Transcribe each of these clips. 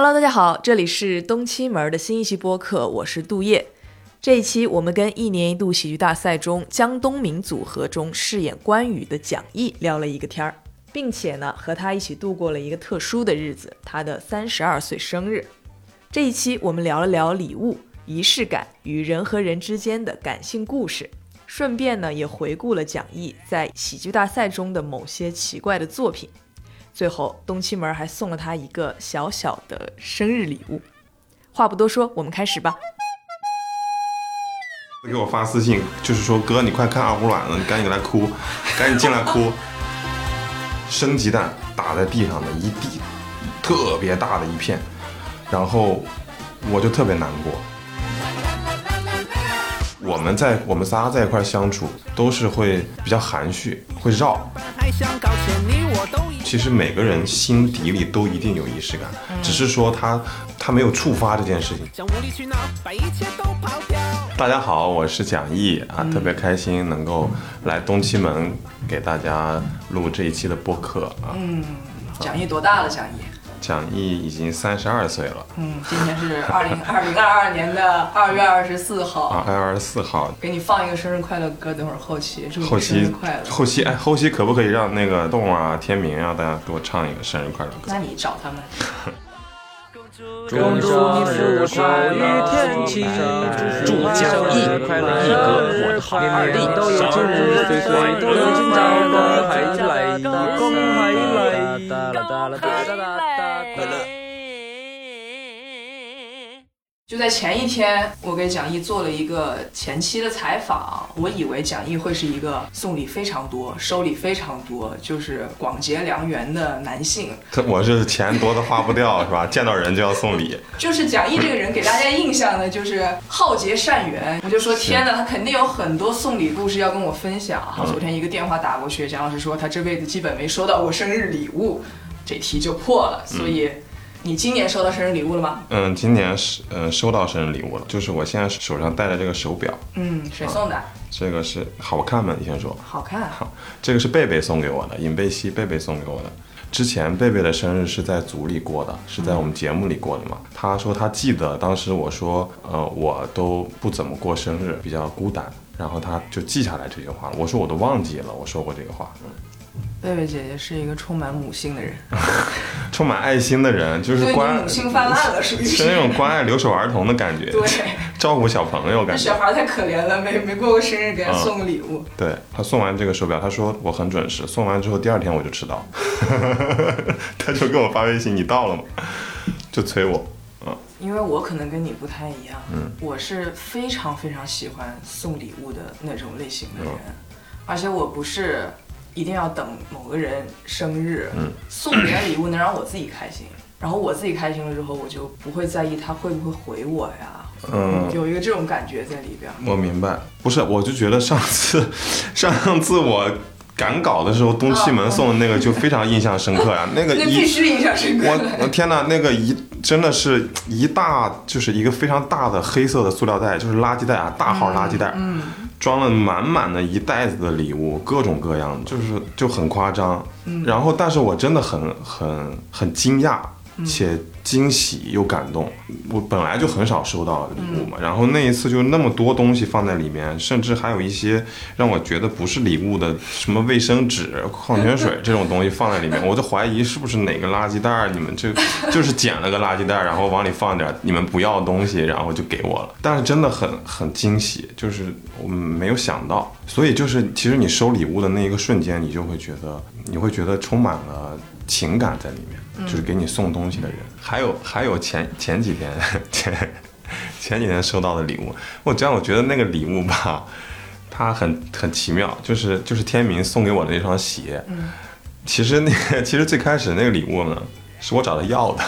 Hello，大家好，这里是东七门的新一期播客，我是杜叶。这一期我们跟一年一度喜剧大赛中江东明组合中饰演关羽的蒋毅聊了一个天儿，并且呢和他一起度过了一个特殊的日子，他的三十二岁生日。这一期我们聊了聊礼物、仪式感与人和人之间的感性故事，顺便呢也回顾了蒋毅在喜剧大赛中的某些奇怪的作品。最后，东七门还送了他一个小小的生日礼物。话不多说，我们开始吧。给我发私信，就是说哥，你快看二胡卵了，你赶紧来哭，赶紧进来哭。生鸡蛋打在地上的一地，特别大的一片，然后我就特别难过。我们在我们仨在一块相处，都是会比较含蓄，会绕。其实每个人心底里都一定有仪式感，只是说他他没有触发这件事情。大家好，我是蒋毅啊，特别开心能够来东七门给大家录这一期的播客啊。嗯，蒋毅多大了？蒋毅？蒋毅已经三十二岁了。嗯，今天是二零二零二二年的二月二十四号。啊，二月二十四号。给你放一个生日快乐歌，等会儿后期祝后你生日期快乐。后期哎，后期可不可以让那个动啊、天明啊，大家给我唱一个生日快乐歌？那你找他们。祝你生日快乐，天气祝蒋毅快乐，一哥我的好二弟生日岁岁都能就在前一天，我给蒋毅做了一个前期的采访。我以为蒋毅会是一个送礼非常多、收礼非常多，就是广结良缘的男性。他我是钱多的花不掉是吧？见到人就要送礼。就是蒋毅这个人给大家印象呢，就是好结善缘。我就说天哪，他肯定有很多送礼故事要跟我分享。哈，昨天一个电话打过去，蒋老师说他这辈子基本没收到过生日礼物，这题就破了。所以，你今年收到生日礼物了吗？嗯，今年是嗯收到生日礼物了，就是我现在手上戴的这个手表，嗯，谁送的？这个是好看吗？你先说。好看。好，这个是贝贝送给我的，尹贝西贝贝送给我的。之前贝贝的生日是在组里过的，是在我们节目里过的嘛。他说他记得当时我说，呃，我都不怎么过生日，比较孤单，然后他就记下来这句话了。我说我都忘记了，我说过这个话。贝贝姐姐是一个充满母性的人，充满爱心的人，就是关母性泛滥了，属于是那种关爱留守儿童的感觉，对，照顾小朋友感觉。小孩太可怜了，没没过过生日，给他嗯送个礼物。对他送完这个手表，他说我很准时，送完之后第二天我就迟到，他就给我发微信，你到了吗？就催我，嗯，因为我可能跟你不太一样，嗯我是非常非常喜欢送礼物的那种类型的人，嗯而且我不是一定要等某个人生日，嗯。送别人礼物能让我自己开心，然后我自己开心了之后，我就不会在意他会不会回我呀，嗯。有一个这种感觉在里边。我明白，不是，我就觉得上次 上次我赶稿的时候，东七门送的那个就非常印象深刻呀，那个那一必须印象深刻。我。我天呐，那个一真的是一大就是一个非常大的黑色的塑料袋，就是垃圾袋啊，大号垃圾袋，嗯，装了满满的一袋子的礼物，各种各样的，就是就很夸张。嗯然后，但是我真的很很很惊讶，嗯且惊喜又感动。我本来就很少收到礼物嗯嘛，然后那一次就那么多东西放在里面，甚至还有一些让我觉得不是礼物的，什么卫生纸、矿泉水 这种东西放在里面，我就怀疑是不是哪个垃圾袋儿，你们就就是捡了个垃圾袋儿，然后往里放点你们不要的东西，然后就给我了。但是真的很很惊喜，就是我们没有想到，所以就是其实你收礼物的那一个瞬间，你就会觉得你会觉得充满了情感在里面，就是给你送东西的人。还有还有前前几天 前前几天收到的礼物，我这样我觉得那个礼物吧，它很很奇妙，就是就是天明送给我的那双鞋，其实那个 其实最开始那个礼物呢，是我找他要的，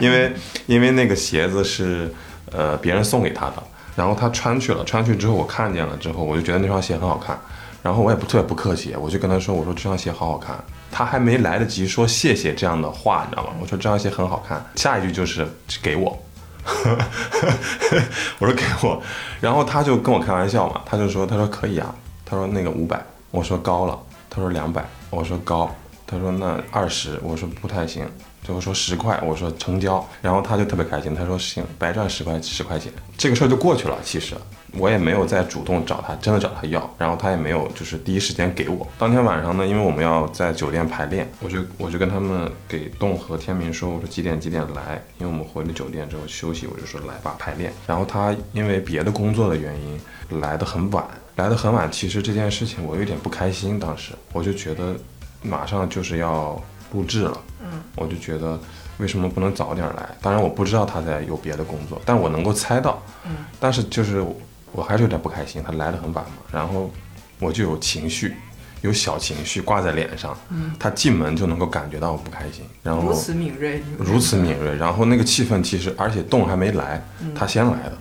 因为因为那个鞋子是呃别人送给他的，然后他穿去了，穿去之后我看见了之后，我就觉得那双鞋很好看，然后我也不特别不客气，我就跟他说，我说这双鞋好好看，他还没来得及说谢谢这样的话，你知道吗？我说这双鞋很好看，下一句就是给我。我说给我，然后他就跟我开玩笑嘛，他就说他说可以啊，他说那个五百，我说高了，他说两百，我说高，他说那二十，我说不太行，最后说十块，我说成交，然后他就特别开心，他说行，白赚十块十块钱，这个事儿就过去了。其实我也没有再主动找他，真的找他要，然后他也没有就是第一时间给我。当天晚上呢，因为我们要在酒店排练，我就我就跟他们给栋和天明说，我说几点几点来，因为我们回了酒店之后休息，我就说来吧排练。然后他因为别的工作的原因来的很晚，来的很晚，其实这件事情我有点不开心，当时我就觉得马上就是要录制了。嗯我就觉得为什么不能早点来？当然我不知道他在有别的工作，但我能够猜到。嗯，但是就是我还是有点不开心，他来的很晚嘛，然后我就有情绪，有小情绪挂在脸上。嗯，他进门就能够感觉到我不开心，然后如此敏锐，如此敏锐，然后那个气氛其实，而且动还没来，他先来的，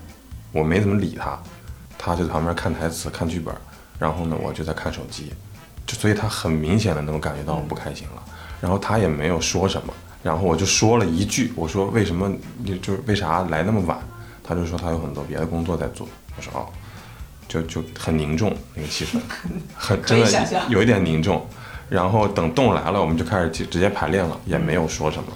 我没怎么理他，他就在旁边看台词、看剧本，然后呢，我就在看手机，就所以他很明显的能够感觉到我不开心了，然后他也没有说什么，然后我就说了一句，我说为什么你就是为啥来那么晚？他就说他有很多别的工作在做，我说哦，就就很凝重那个气氛，很真的有一点凝重。然后等动来了，我们就开始直直接排练了，也没有说什么。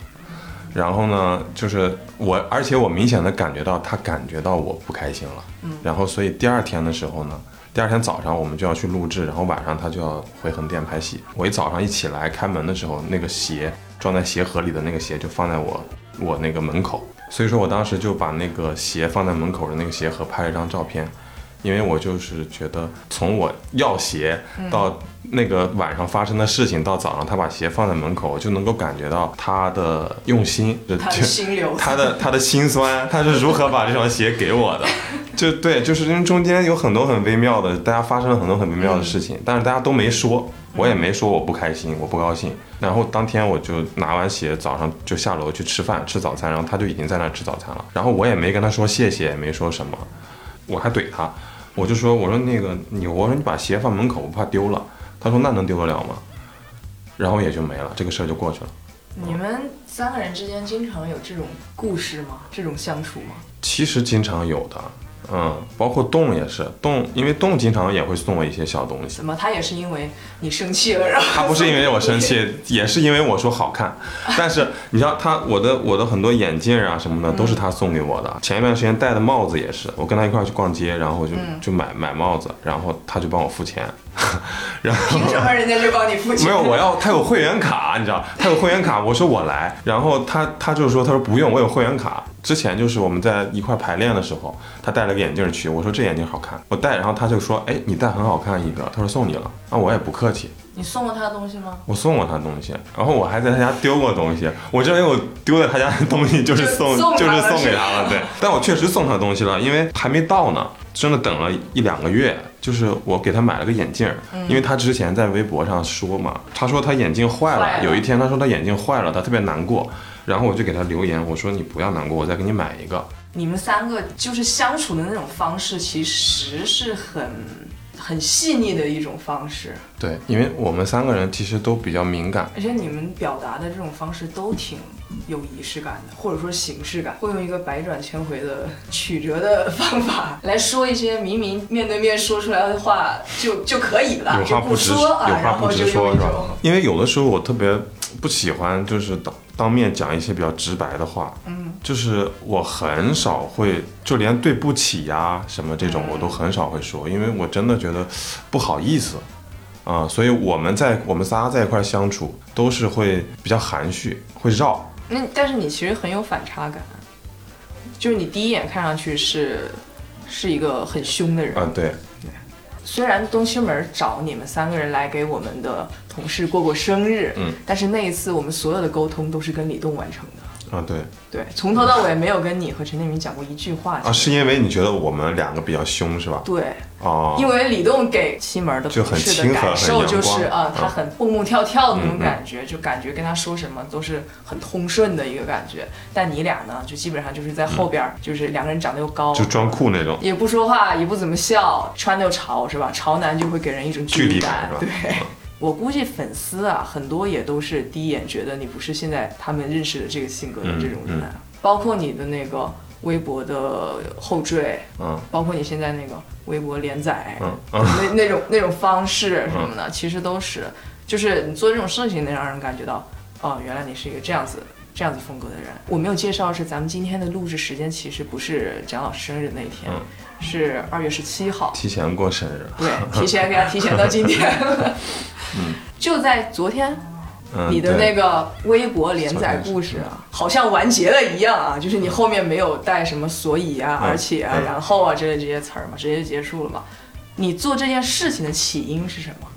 然后呢，就是我，而且我明显的感觉到他感觉到我不开心了。嗯。然后，所以第二天的时候呢，第二天早上我们就要去录制，然后晚上他就要回横店拍戏。我一早上一起来开门的时候，那个鞋装在鞋盒里的那个鞋就放在我我那个门口，所以说我当时就把那个鞋放在门口的那个鞋盒拍了一张照片。因为我就是觉得，从我要鞋到那个晚上发生的事情，到早上他把鞋放在门口，我就能够感觉到他的用心，他的心流，他的他的心酸，他是如何把这双鞋给我的？就对，就是因为中间有很多很微妙的，大家发生了很多很微妙的事情，但是大家都没说，我也没说我不开心，我不高兴。然后当天我就拿完鞋，早上就下楼去吃饭吃早餐，然后他就已经在那吃早餐了，然后我也没跟他说谢谢，也没说什么，我还怼他，我就说我说那个你我说你把鞋放门口，我怕丢了。他说那能丢得了吗？然后也就没了，这个事儿就过去了。你们三个人之间经常有这种故事吗？这种相处吗？其实经常有的，嗯，包括动也是动，因为动经常也会送我一些小东西。怎么？他也是因为你生气了，然后他不是因为我生气，也是因为我说好看。但是你知道他我的我的很多眼镜啊什么的都是他送给我的。前一段时间戴的帽子也是，我跟他一块去逛街，然后就就买买帽子，然后他就帮我付钱，然后凭什么人家就帮你付钱？没有，我要他有会员卡，你知道，他有会员卡，我说我来，然后他他就说，他说不用，我有会员卡。之前就是我们在一块排练的时候，他戴了个眼镜去，我说这眼镜好看，我戴，然后他就说，哎，你戴很好看一个，他说送你了，啊，我也不客气，你送过他的东西吗？我送过他东西，然后我还在他家丢过东西，我认为我丢在他家的东西就是送，就送就是送给他了，对，但我确实送他东西了，因为还没到呢，真的等了一两个月，就是我给他买了个眼镜因为他之前在微博上说嘛，他说他眼镜坏了，坏了。有一天他说他眼镜坏了，他特别难过，然后我就给他留言，我说你不要难过，我再给你买一个，你们三个就是相处的那种方式，其实是很很细腻的一种方式，对，因为我们三个人其实都比较敏感，而且你们表达的这种方式都挺有仪式感的，或者说形式感，会用一个百转千回的曲折的方法来说一些明明面对面说出来的话就就可以了，有话不直说啊，有话不直说是吧？因为有的时候我特别不喜欢就是当当面讲一些比较直白的话，嗯，就是我很少会，就连对不起呀、什么这种我都很少会说，因为我真的觉得不好意思。啊、所以我们在我们仨在一块儿相处，都是会比较含蓄，会绕。那但是你其实很有反差感，就是你第一眼看上去是是一个很凶的人，嗯、对，虽然东区门找你们三个人来给我们的同事过过生日，嗯，但是那一次我们所有的沟通都是跟李栋完成的，啊、对，对，从头到尾没有跟你和陈建明讲过一句话。啊，是因为你觉得我们两个比较凶是吧？对，哦，因为李栋给西门的就很亲和感受就是光啊，他嗯很蹦蹦跳跳的那种感觉，就感觉跟他说什么都是很通顺的一个感觉。但你俩呢，就基本上就是在后边儿，就是两个人长得又高，就装酷那种。也不说话，也不怎么笑，穿的又潮，是吧？潮男就会给人一种距离感对嗯。我估计粉丝啊，很多也都是第一眼觉得你不是现在他们认识的这个性格的这种人，嗯包括你的那个微博的后缀，嗯包括你现在那个微博连载，嗯嗯。那那种那种方式什么的，其实都是，就是你做这种事情能让人感觉到，哦，原来你是一个这样子这样子风格的人。我没有介绍是咱们今天的录制时间，其实不是蒋老师生日那一天，嗯是二月十七号。提前过生日，对，提前给他提前到今天。嗯就在昨天，嗯，你的那个微博连载故事啊，好像完结了一样啊，就是你后面没有带什么所以啊、嗯而且啊、嗯然后啊之类这些词儿嘛，直接就结束了嘛。你做这件事情的起因是什么？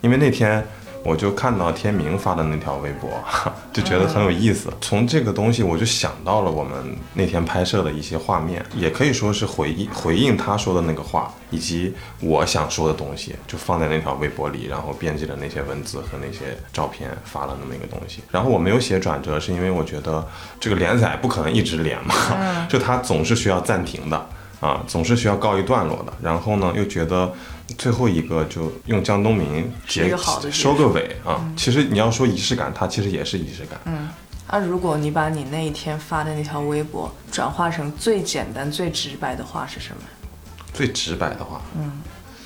因为那天我就看到天明发的那条微博，就觉得很有意思。从这个东西，我就想到了我们那天拍摄的一些画面，也可以说是回应回应他说的那个话，以及我想说的东西，就放在那条微博里，然后编辑了那些文字和那些照片，发了那么一个东西。然后我没有写转折，是因为我觉得这个连载不可能一直连嘛，就它总是需要暂停的。啊，总是需要告一段落的。然后呢，又觉得最后一个就用江东明结收个尾啊。其实你要说仪式感，它其实也是仪式感。嗯，那、如果你把你那一天发的那条微博转化成最简单、最直白的话是什么？最直白的话，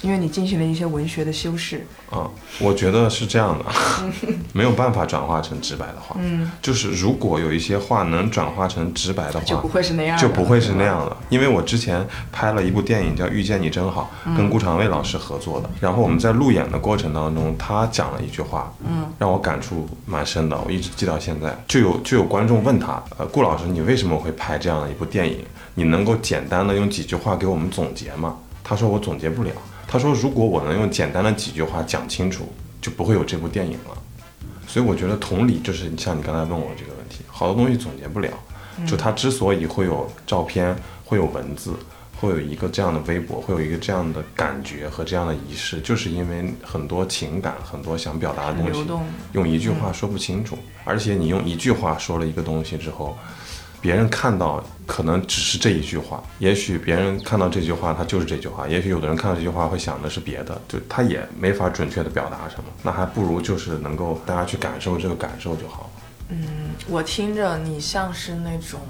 因为你进行了一些文学的修饰。嗯，我觉得是这样的，没有办法转化成直白的话。嗯，就是如果有一些话能转化成直白的话就不，会是那样的，就不会是那样的。因为我之前拍了一部电影叫《遇见你真好》，嗯跟顾长卫老师合作的。然后我们在路演的过程当中，他讲了一句话，嗯，让我感触蛮深的，我一直记到现在。就有就有观众问他，呃，顾老师，你为什么会拍这样的一部电影？你能够简单的用几句话给我们总结吗？他说我总结不了。他说如果我能用简单的几句话讲清楚，就不会有这部电影了。所以我觉得同理，就是像你刚才问我这个问题，好多东西总结不了。就他之所以会有照片，会有文字，会有一个这样的微博，会有一个这样的感觉和这样的仪式，就是因为很多情感，很多想表达的东西，用一句话说不清楚。而且你用一句话说了一个东西之后，别人看到可能只是这一句话，也许别人看到这句话，他就是这句话；也许有的人看到这句话会想的是别的，就他也没法准确的表达什么。那还不如就是能够大家去感受这个感受就好了。我听着你像是那种，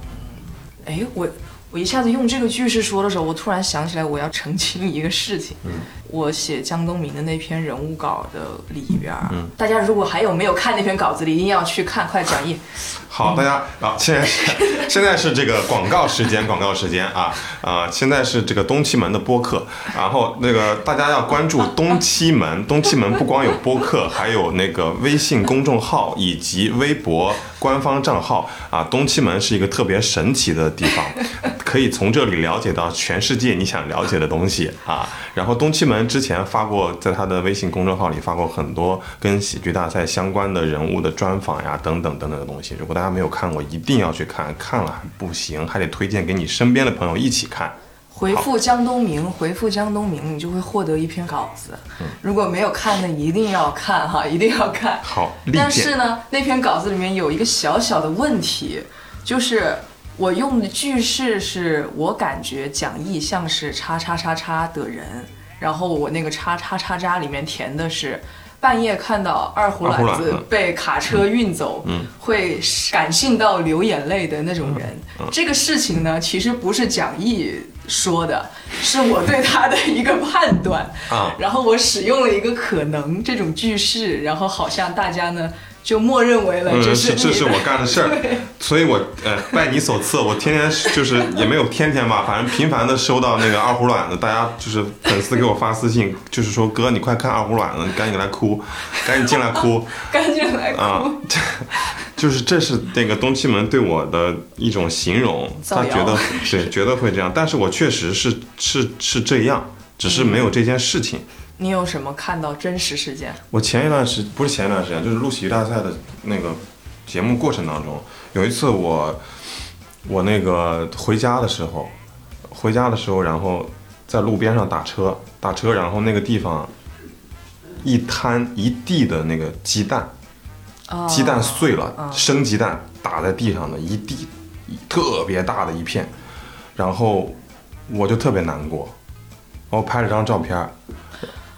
哎，我我一下子用这个句式说的时候，我突然想起来我要澄清一个事情。嗯我写江东明的那篇人物稿的里边儿，嗯大家如果还有没有看那篇稿子的，一定要去看，快讲义。好，大家啊，现在是现在是这个广告时间，广告时间啊啊！现在是这个东七门的播客，然后那个大家要关注东七门，东七门不光有播客，还有那个微信公众号以及微博官方账号啊。东七门是一个特别神奇的地方，可以从这里了解到全世界你想了解的东西啊。然后东七门之前发过，在他的微信公众号里发过很多跟喜剧大赛相关的人物的专访呀，等等等等的东西。如果大家没有看过，一定要去看，看了还不行，还得推荐给你身边的朋友一起看。回复江东明，回复江东明，你就会获得一篇稿子。嗯如果没有看的，一定要看哈，一定要看。好，但是。呢，那篇稿子里面有一个小小的问题，就是我用的句式是我感觉讲义像是叉叉叉叉的人，然后我那个叉叉叉叉里面填的是。半夜看到二胡二胡卵卵子子被卡车运走，嗯会感性到流眼泪的那种人。嗯这个事情呢，其实不是蒋毅说的，是我对他的一个判断。啊然后我使用了一个可能这种句式，然后好像大家呢就默认为了嗯，这是这是我干的 事儿，所以我呃拜你所赐，我天天就是也没有天天吧，反正频繁的收到那个二胡卵子，大家就是粉丝给我发私信，就是说哥你快看二胡卵子，你赶紧来哭，赶紧进来哭 赶紧来哭。啊，就是这是那个东七门对我的一种形容，他觉得对觉得会这样，但是我确实是是是这样，只是没有这件事情。你有什么看到真实事件？我前一段时不是前一段时间，就是录喜剧大赛的那个节目过程当中，有一次我我那个回家的时候，回家的时候，然后在路边上打车，打车，然后那个地方一摊一地的那个鸡蛋，哦鸡蛋碎了，嗯生鸡蛋打在地上的一地，特别大的一片，然后我就特别难过，我拍了张照片儿，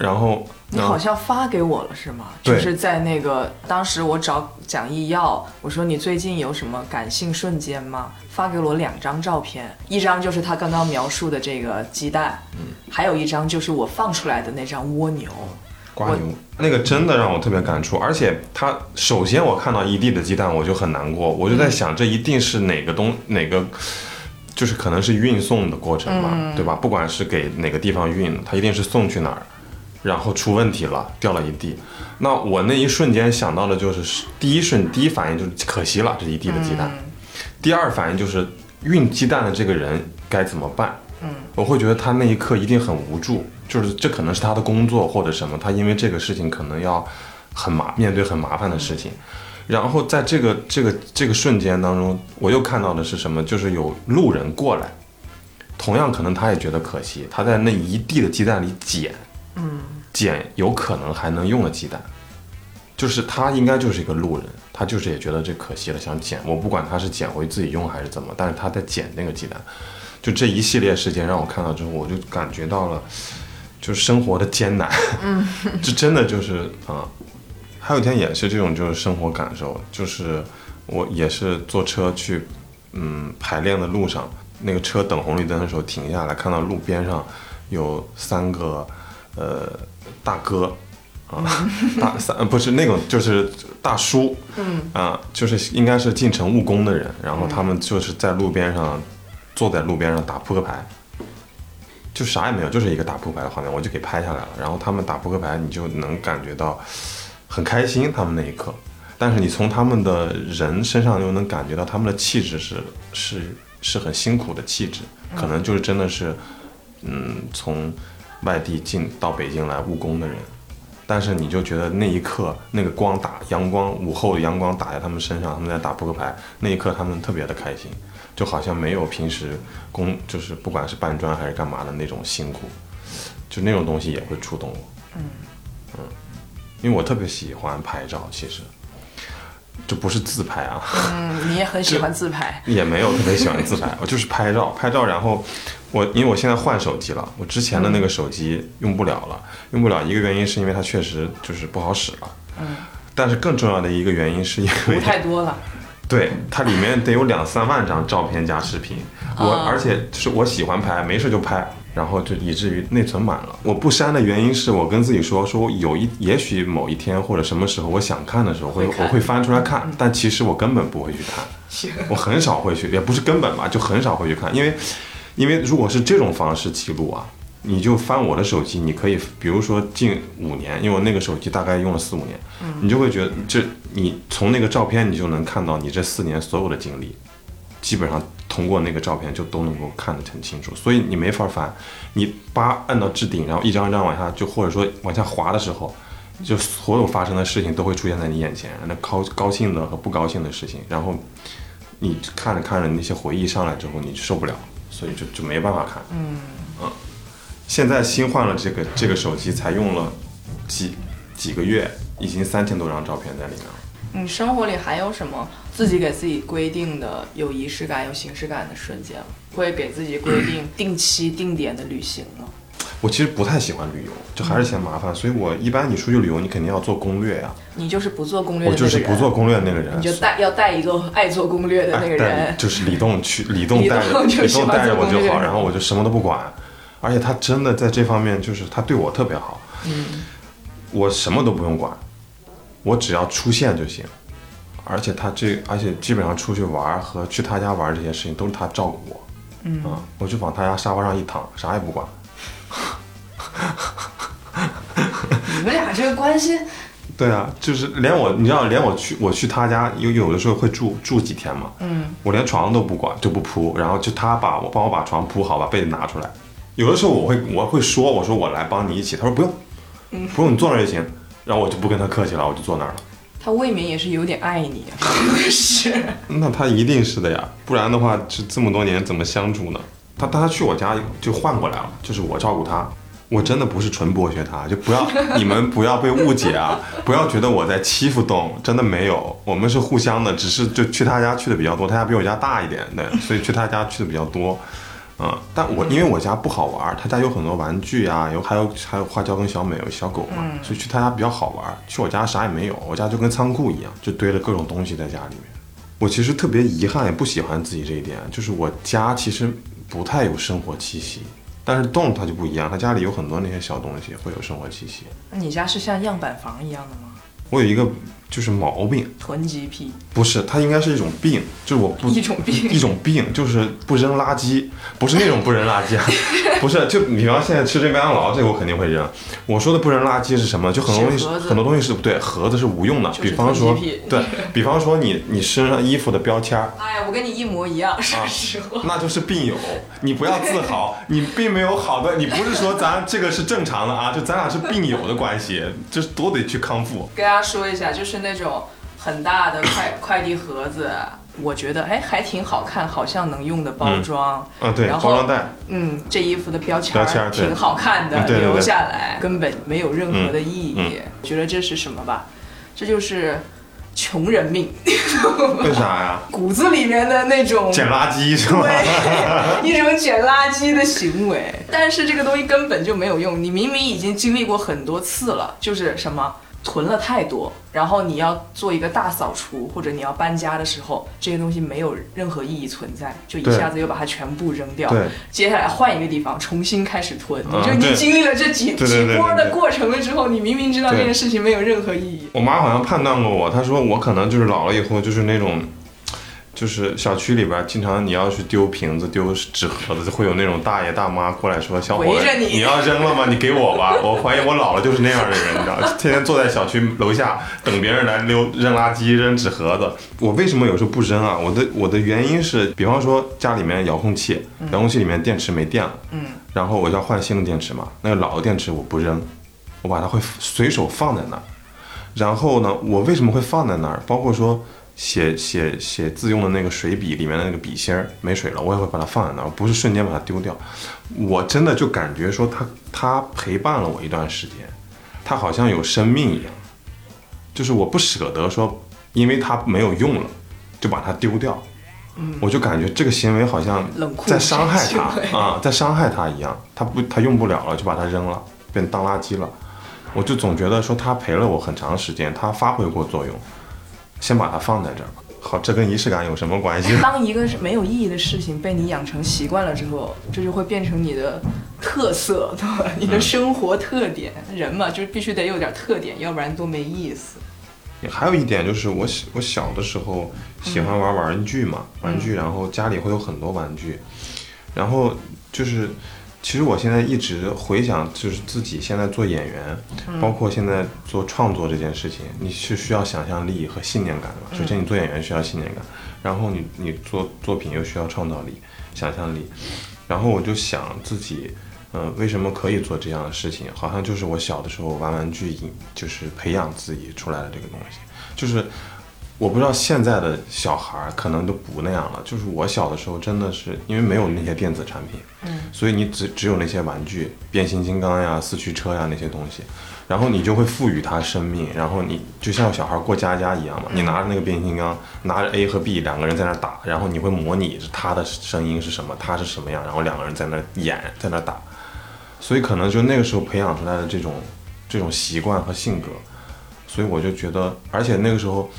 然后你好像发给我了是吗？就是在那个当时我找蒋毅要，我说你最近有什么感性瞬间吗？发给了我两张照片，一张就是他刚刚描述的这个鸡蛋，嗯还有一张就是我放出来的那张蜗牛。我瓜牛那个真的让我特别感触，而且它首先我看到一地的鸡蛋我就很难过，我就在想这一定是哪个东哪个，就是可能是运送的过程吧，对吧？不管是给哪个地方运，它一定是送去哪儿，然后出问题了掉了一地。那我那一瞬间想到的就是第一瞬第一反应就是可惜了这一地的鸡蛋，第二反应就是运鸡蛋的这个人该怎么办？我会觉得他那一刻一定很无助，就是这可能是他的工作或者什么，他因为这个事情可能要很麻面对很麻烦的事情。然后在这个这个这个瞬间当中，我又看到的是什么？就是有路人过来，同样可能他也觉得可惜，他在那一地的鸡蛋里捡，嗯，捡有可能还能用的鸡蛋，就是他应该就是一个路人，他就是也觉得这可惜了，想捡。我不管他是捡回自己用还是怎么，但是他在捡那个鸡蛋。就这一系列事件让我看到之后，我就感觉到了，就是生活的艰难。嗯，这真的就是啊。还有一天也是这种，就是生活感受，就是我也是坐车去，嗯，排练的路上，那个车等红绿灯的时候停下来，看到路边上有三个呃大哥。啊，大 三不是那种，就是大叔，嗯啊，就是应该是进城务工的人，然后他们就是在路边上。坐在路边上打扑克牌，就啥也没有，就是一个打扑克牌的画面，我就给拍下来了。然后他们打扑克牌，你就能感觉到很开心，他们那一刻。但是你从他们的人身上又能感觉到他们的气质是是是很辛苦的气质，可能就是真的是，嗯，从外地进到北京来务工的人。但是你就觉得那一刻，那个光打阳光午后的阳光打在他们身上，他们在打扑克牌，那一刻他们特别的开心。就好像没有平时工，就是不管是搬砖还是干嘛的那种辛苦，就那种东西也会触动我。嗯嗯，因为我特别喜欢拍照，其实这不是自拍啊。嗯，你也很喜欢 自拍。也没有特别喜欢自拍，我就是拍照，拍照。然后我因为我现在换手机了，我之前的那个手机用不了了，用不了一个原因是因为它确实就是不好使了。嗯。但是更重要的一个原因是因为太多了。对，它里面得有两三万张照片加视频，我而且是我喜欢拍，没事就拍，然后就以至于内存满了。我不删的原因是我跟自己说，说有一也许某一天或者什么时候我想看的时候会我会翻出来看，但其实我根本不会去看，我很少会去，也不是根本吧，就很少会去看，因为因为如果是这种方式记录啊。你就翻我的手机，你可以，比如说近五年，因为我那个手机大概用了四五年，你就会觉得这你从那个照片你就能看到你这四年所有的经历，基本上通过那个照片就都能够看得很清楚，所以你没法翻，你叭按到置顶，然后一张一张往下就或者说往下滑的时候，就所有发生的事情都会出现在你眼前，那高高兴的和不高兴的事情，然后你看着看着那些回忆上来之后，你受不了，所以就就没办法看，嗯嗯。现在新换了这个这个手机，才用了几几个月，已经三千多张照片在里面了。你生活里还有什么自己给自己规定的有仪式感、有形式感的瞬间？会给自己规定 定期定点的旅行吗？我其实不太喜欢旅游，就还是嫌麻烦，所以我一般你出去旅游，你肯定要做攻略呀。你就是不做攻略，我就是不做攻略的那个人。你就带要带一个爱做攻略的那个人，就是 李栋去，李栋带着，李栋带着我就好，然后我就什么都不管。而且他真的在这方面，就是他对我特别好。嗯，我什么都不用管，我只要出现就行。而且他这，而且基本上出去玩和去他家玩这些事情都是他照顾我。嗯啊，我就往他家沙发上一躺，啥也不管。你们俩这个关系？对啊，就是连我，你知道，连我去我去他家，有有的时候会住住几天嘛。嗯，我连床都不管，就不铺，然后就他把我帮我把床铺好，把被子拿出来。有的时候我会我会说我说我来帮你一起，他说不用，不用你坐那儿就行，然后我就不跟他客气了，我就坐那儿了。他未免也是有点爱你，是？那他一定是的呀，不然的话这这么多年怎么相处呢？他他去我家就换过来了，就是我照顾他，我真的不是纯剥削他，就不要 你们不要被误解啊，不要觉得我在欺负东，真的没有，我们是互相的，只是就去他家去的比较多，他家比我家大一点，对，所以去他家去的比较多。嗯，但我因为我家不好玩，他家有很多玩具啊，有还有还有花椒跟小美有小狗嘛，所以去他家比较好玩。去我家啥也没有，我家就跟仓库一样，就堆了各种东西在家里面。我其实特别遗憾，也不喜欢自己这一点，就是我家其实不太有生活气息。但是 don't 它就不一样，它家里有很多那些小东西会有生活气息。那你家是像样板房一样的吗？我有一个就是毛病，囤积癖，不是，它应该是一种病，就是我不一种病一种病，就是不扔垃圾，不是那种不扔垃圾啊，不是，就比方现在吃这麦当劳，这个我肯定会扔。我说的不扔垃圾是什么？就很多东西纸盒子很多东西是不对，盒子是无用的，就是比方说对 比方说你你身上衣服的标签儿。哎呀，我跟你一模一样，说啊实话。那就是病友，你不要自豪，你并没有好的，你不是说咱这个是正常的啊，就咱俩是病友的关系，这都得去康复。跟大家说一下，就是那种很大的快快递盒子，我觉得哎还挺好看，好像能用的包装。啊，对，然后包装袋，嗯，这衣服的标签挺好看的，留下来根本没有任何的意义。嗯觉得这是什么吧？这就是穷人命，为啥呀？骨子里面的那种捡垃圾是吗？对，一种捡垃圾的行为。但是这个东西根本就没有用，你明明已经经历过很多次了，就是什么囤了太多，然后你要做一个大扫除，或者你要搬家的时候，这些东西没有任何意义存在，就一下子又把它全部扔掉。对，接下来换一个地方重新开始囤，啊你就你经历了这几几波的过程了之后，你明明知道这件事情没有任何意义。我妈好像判断过我，她说我可能就是老了以后就是那种，就是小区里边经常你要去丢瓶子、丢纸盒子，就会有那种大爷大妈过来说：“小伙子，你要扔了吗？你给我吧。”我怀疑我老了就是那样的人，你知道，天天坐在小区楼下等别人来溜扔垃圾、扔纸盒子。我为什么有时候不扔啊？我的我的原因是，比方说家里面遥控器，遥控器里面电池没电了，嗯，然后我要换新的电池嘛，那个老的电池我不扔，我把它会随手放在那儿。然后呢，我为什么会放在那儿？包括说写写写字用的那个水笔里面的那个笔芯儿没水了，我也会把它放在那儿，不是瞬间把它丢掉。我真的就感觉说它它陪伴了我一段时间，它好像有生命一样，就是我不舍得说，因为它没有用了，就把它丢掉。我就感觉这个行为好像在伤害他行为啊，在伤害它一样。它不，它用不了了，就把它扔了，变当垃圾了。我就总觉得说它陪了我很长时间，它发挥过作用，先把它放在这儿吧。好，这跟仪式感有什么关系？当一个是没有意义的事情被你养成习惯了之后，这就会变成你的特色，对吧？你的生活特点。人嘛，就必须得有点特点，要不然多没意思。还有一点就是我小我小的时候喜欢玩玩具嘛，玩具，然后家里会有很多玩具，然后就是。其实我现在一直回想，就是自己现在做演员，包括现在做创作这件事情，你是需要想象力和信念感的。首先，你做演员需要信念感，然后你你做作品又需要创造力、想象力。然后我就想自己，嗯、为什么可以做这样的事情？好像就是我小的时候玩玩具引，就是培养自己出来的这个东西。就是我不知道现在的小孩儿可能都不那样了。就是我小的时候真的是因为没有那些电子产品，嗯，所以你只只有那些玩具，变形金刚呀、四驱车呀那些东西，然后你就会赋予它生命，然后你就像小孩过家家一样嘛，你拿着那个变形金刚，拿着 A 和 B 两个人在那儿打，然后你会模拟他的声音是什么，他是什么样，然后两个人在那儿演，在那儿打，所以可能就那个时候培养出来的这种这种习惯和性格，所以我就觉得，而且那个时候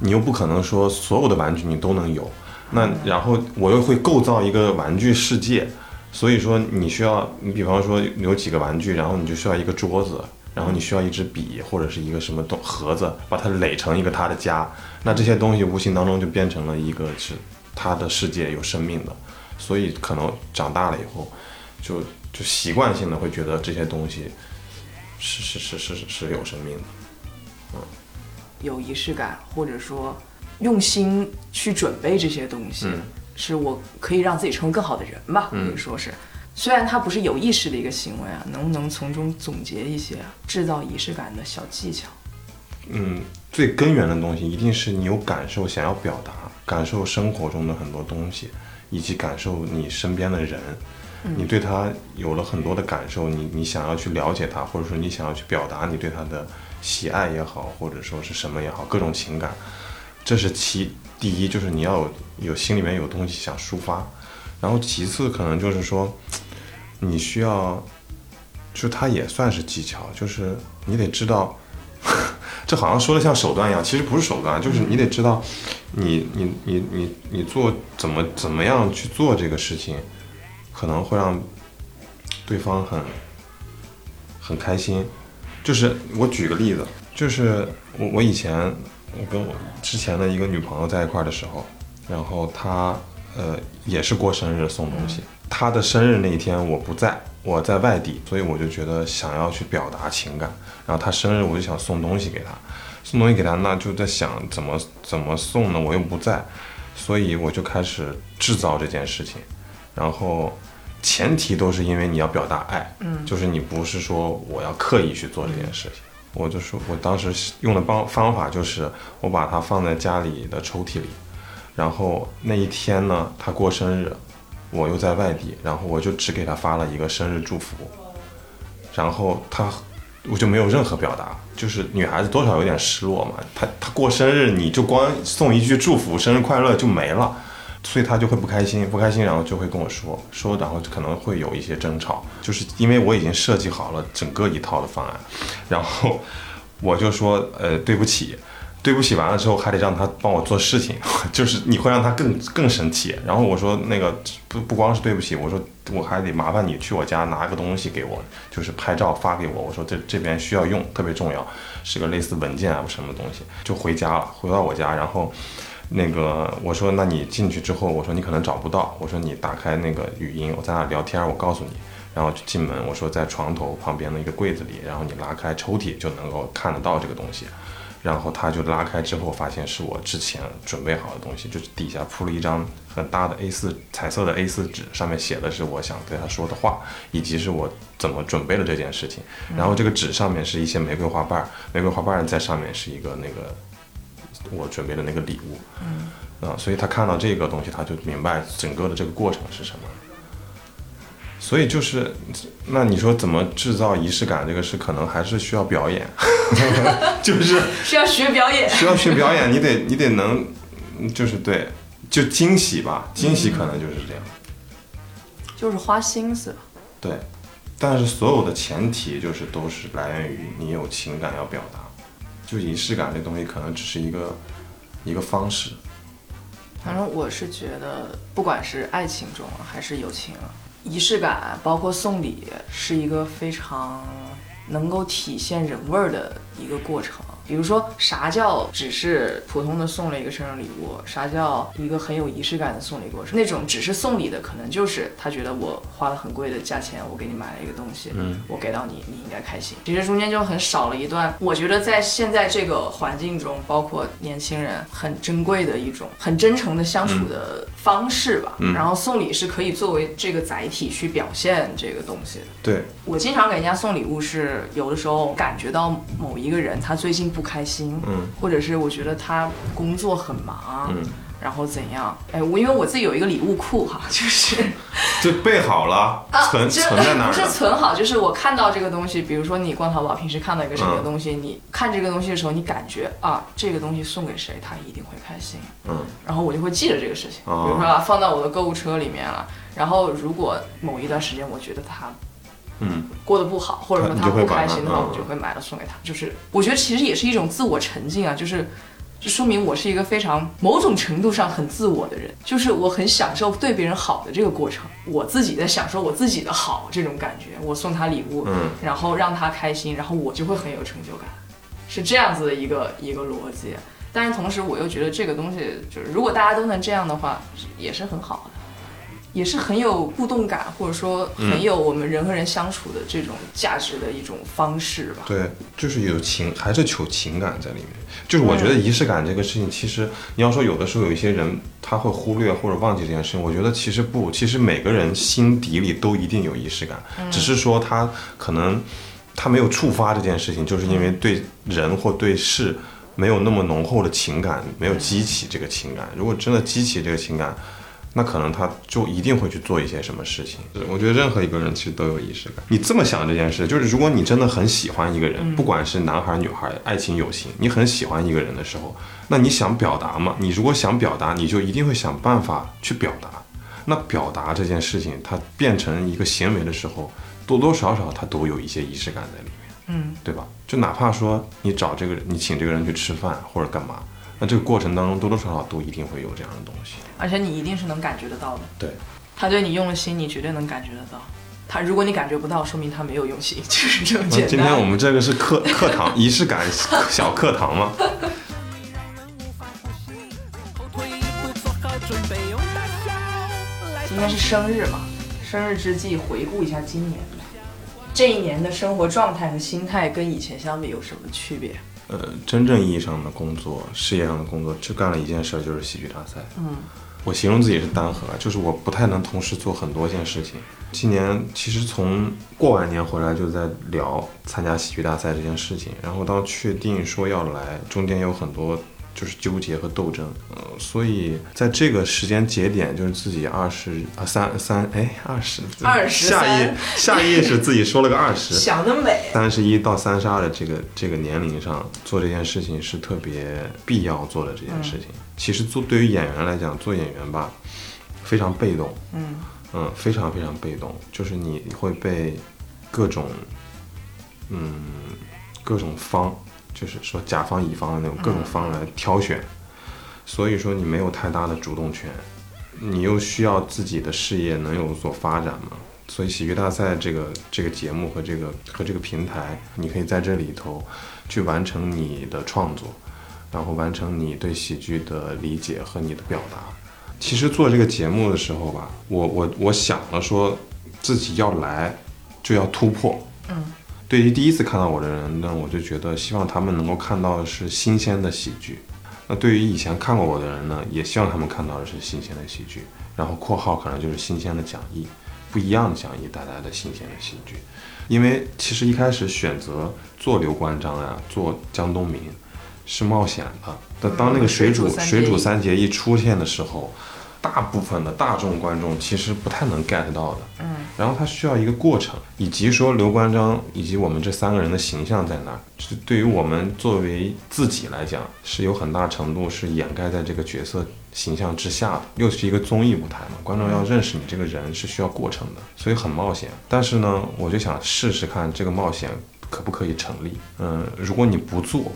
你又不可能说所有的玩具你都能有，那然后我又会构造一个玩具世界，所以说你需要，你比方说有几个玩具，然后你就需要一个桌子，然后你需要一支笔或者是一个什么东盒子，把它垒成一个他的家，那这些东西无形当中就变成了一个是他的世界有生命的，所以可能长大了以后，就就习惯性的会觉得这些东西是是是是是有生命的。嗯。有仪式感，或者说用心去准备这些东西，嗯是我可以让自己成为更好的人吧，可以说是。虽然它不是有意识的一个行为啊，能不能从中总结一些制造仪式感的小技巧？嗯，最根源的东西一定是你有感受，想要表达，感受生活中的很多东西，以及感受你身边的人。你对他有了很多的感受，你你想要去了解他，或者说你想要去表达你对他的喜爱也好，或者说是什么也好，各种情感，这是其第一，就是你要有心里面有东西想抒发，然后其次可能就是说，你需要，就它也算是技巧，就是你得知道。这好像说的像手段一样，其实不是手段，就是你得知道你，你你你你做怎么怎么样去做这个事情，可能会让对方很很开心。就是我举个例子，就是我我以前我跟我之前的一个女朋友在一块儿的时候，然后她呃也是过生日送东西，她的生日那一天我不在，我在外地，所以我就觉得想要去表达情感，然后她生日我就想送东西给她，送东西给她，那就在想怎么怎么送呢？我又不在，所以我就开始制造这件事情，然后前提都是因为你要表达爱，嗯，就是你不是说我要刻意去做这件事情。我就说，我当时用的方方法就是，我把它放在家里的抽屉里，然后那一天呢，他过生日，我又在外地，然后我就只给他发了一个生日祝福，然后他我就没有任何表达，就是女孩子多少有点失落嘛，她她过生日你就光送一句祝福，生日快乐就没了。所以他就会不开心，不开心，然后就会跟我说说，然后可能会有一些争吵，就是因为我已经设计好了整个一套的方案，然后我就说，呃，对不起，对不起，完了之后还得让他帮我做事情，就是你会让他更更生气。然后我说那个不不光是对不起，我说我还得麻烦你去我家拿个东西给我，就是拍照发给我。我说这这边需要用，特别重要，是个类似文件啊什么东西。就回家了，回到我家，然后那个我说那你进去之后，我说你可能找不到，我说你打开那个语音，我咱俩聊天，我告诉你。然后就进门，我说在床头旁边的一个柜子里，然后你拉开抽屉就能够看得到这个东西。然后他就拉开之后，发现是我之前准备好的东西，就是底下铺了一张很大的 A4 彩色的 A4 纸，上面写的是我想对他说的话，以及是我怎么准备了这件事情。然后这个纸上面是一些玫瑰花瓣，玫瑰花瓣在上面是一个那个我准备的那个礼物。嗯，啊，所以他看到这个东西，他就明白整个的这个过程是什么。所以就是，那你说怎么制造仪式感？这个是可能还是需要表演，就是需要学表演。需要学表演，你得你得能，嗯就是对，就惊喜吧，惊喜可能就是这样，就是花心思。对。但是所有的前提就是都是来源于你有情感要表达，就仪式感这东西可能只是一个一个方式，反正我是觉得，不管是爱情中还是友情，仪式感包括送礼，是一个非常能够体现人味儿的一个过程。比如说，啥叫只是普通的送了一个生日礼物？啥叫一个很有仪式感的送礼过程？那种只是送礼的，可能就是他觉得我花了很贵的价钱，我给你买了一个东西，嗯，我给到你，你应该开心。其实中间就很少了一段，我觉得在现在这个环境中，包括年轻人很珍贵的一种很真诚的相处的方式吧。嗯然后送礼是可以作为这个载体去表现这个东西的。对，我经常给人家送礼物是，有的时候感觉到某一个人他最近不开心，嗯，或者是我觉得他工作很忙，嗯，然后怎样？哎，我因为我自己有一个礼物库哈，就是就备好了，存就存在那儿 不是，存好，就是我看到这个东西，比如说你逛淘宝，平时看到一个什么嗯东西，你看这个东西的时候，你感觉啊，这个东西送给谁，他一定会开心，嗯，然后我就会记着这个事情，哦。比如说啊，放到我的购物车里面了。然后如果某一段时间我觉得他嗯，过得不好，或者说他不开心的话，嗯我就会买了送给他。就是我觉得其实也是一种自我沉浸啊，就是就说明我是一个非常某种程度上很自我的人，就是我很享受对别人好的这个过程，我自己在享受我自己的好这种感觉。我送他礼物，嗯然后让他开心，然后我就会很有成就感，是这样子的一个一个逻辑。但是同时，我又觉得这个东西就是，如果大家都能这样的话，也是很好的。也是很有互动感，或者说很有我们人和人相处的这种价值的一种方式吧。对，就是有情，还是求情感在里面。就是我觉得仪式感这个事情，其实你要说有的时候有一些人他会忽略或者忘记这件事情，我觉得其实不，其实每个人心底里都一定有仪式感，只是说他可能他没有触发这件事情，就是因为对人或对事没有那么浓厚的情感，没有激起这个情感。如果真的激起这个情感，那可能他就一定会去做一些什么事情。我觉得任何一个人其实都有仪式感。你这么想这件事，就是如果你真的很喜欢一个人，不管是男孩女孩，爱情友情，你很喜欢一个人的时候，那你想表达嘛？你如果想表达，你就一定会想办法去表达。那表达这件事情，它变成一个行为的时候，多多少少它都有一些仪式感在里面，嗯，对吧？就哪怕说你找这个人，你请这个人去吃饭或者干嘛，那这个过程当中多多少少都一定会有这样的东西。而且你一定是能感觉得到的，对，他对你用了心，你绝对能感觉得到。他如果你感觉不到，说明他没有用心，就是这么嗯简单。今天我们这个是课课堂 仪式感小课堂吗，今天是生日嘛，生日之际回顾一下今年。这一年的生活状态和心态跟以前相比有什么区别？呃，真正意义上的工作，事业上的工作，只干了一件事儿，就是喜剧大赛。嗯，我形容自己是单核，就是我不太能同时做很多件事情。今年其实从过完年回来就在聊参加喜剧大赛这件事情，然后当确定说要来，中间有很多就是纠结和斗争，呃，所以在这个时间节点，就是自己二十啊三三哎二十二十下一下意识自己说了个二十，想得美。三十一到三十二的这个这个年龄上做这件事情是特别必要做的这件事情。其实做对于演员来讲，做演员吧，非常被动，嗯。嗯，非常非常被动，就是你会被各种，嗯，各种方，就是说甲方乙方的那种各种方来挑选，所以说你没有太大的主动权，你又需要自己的事业能有所发展嘛。所以喜剧大赛这个这个节目和这个和这个平台，你可以在这里头去完成你的创作，然后完成你对喜剧的理解和你的表达。其实做这个节目的时候吧，我我我想了说，自己要来就要突破。嗯，对于第一次看到我的人呢，我就觉得希望他们能够看到的是新鲜的喜剧。那对于以前看过我的人呢，也希望他们看到的是新鲜的喜剧。然后括号可能就是新鲜的讲义，不一样的讲义带来的新鲜的喜剧。因为其实一开始选择做刘关张呀，做江东明是冒险的。但当那个水煮、水煮三结义水煮三结义出现的时候，大部分的大众观众其实不太能 get 到的。嗯，然后它需要一个过程，以及说刘关张以及我们这三个人的形象在哪儿，是对于我们作为自己来讲，是有很大程度是掩盖在这个角色形象之下的。又是一个综艺舞台嘛，观众要认识你这个人是需要过程的，所以很冒险。但是呢，我就想试试看这个冒险可不可以成立。嗯，如果你不做，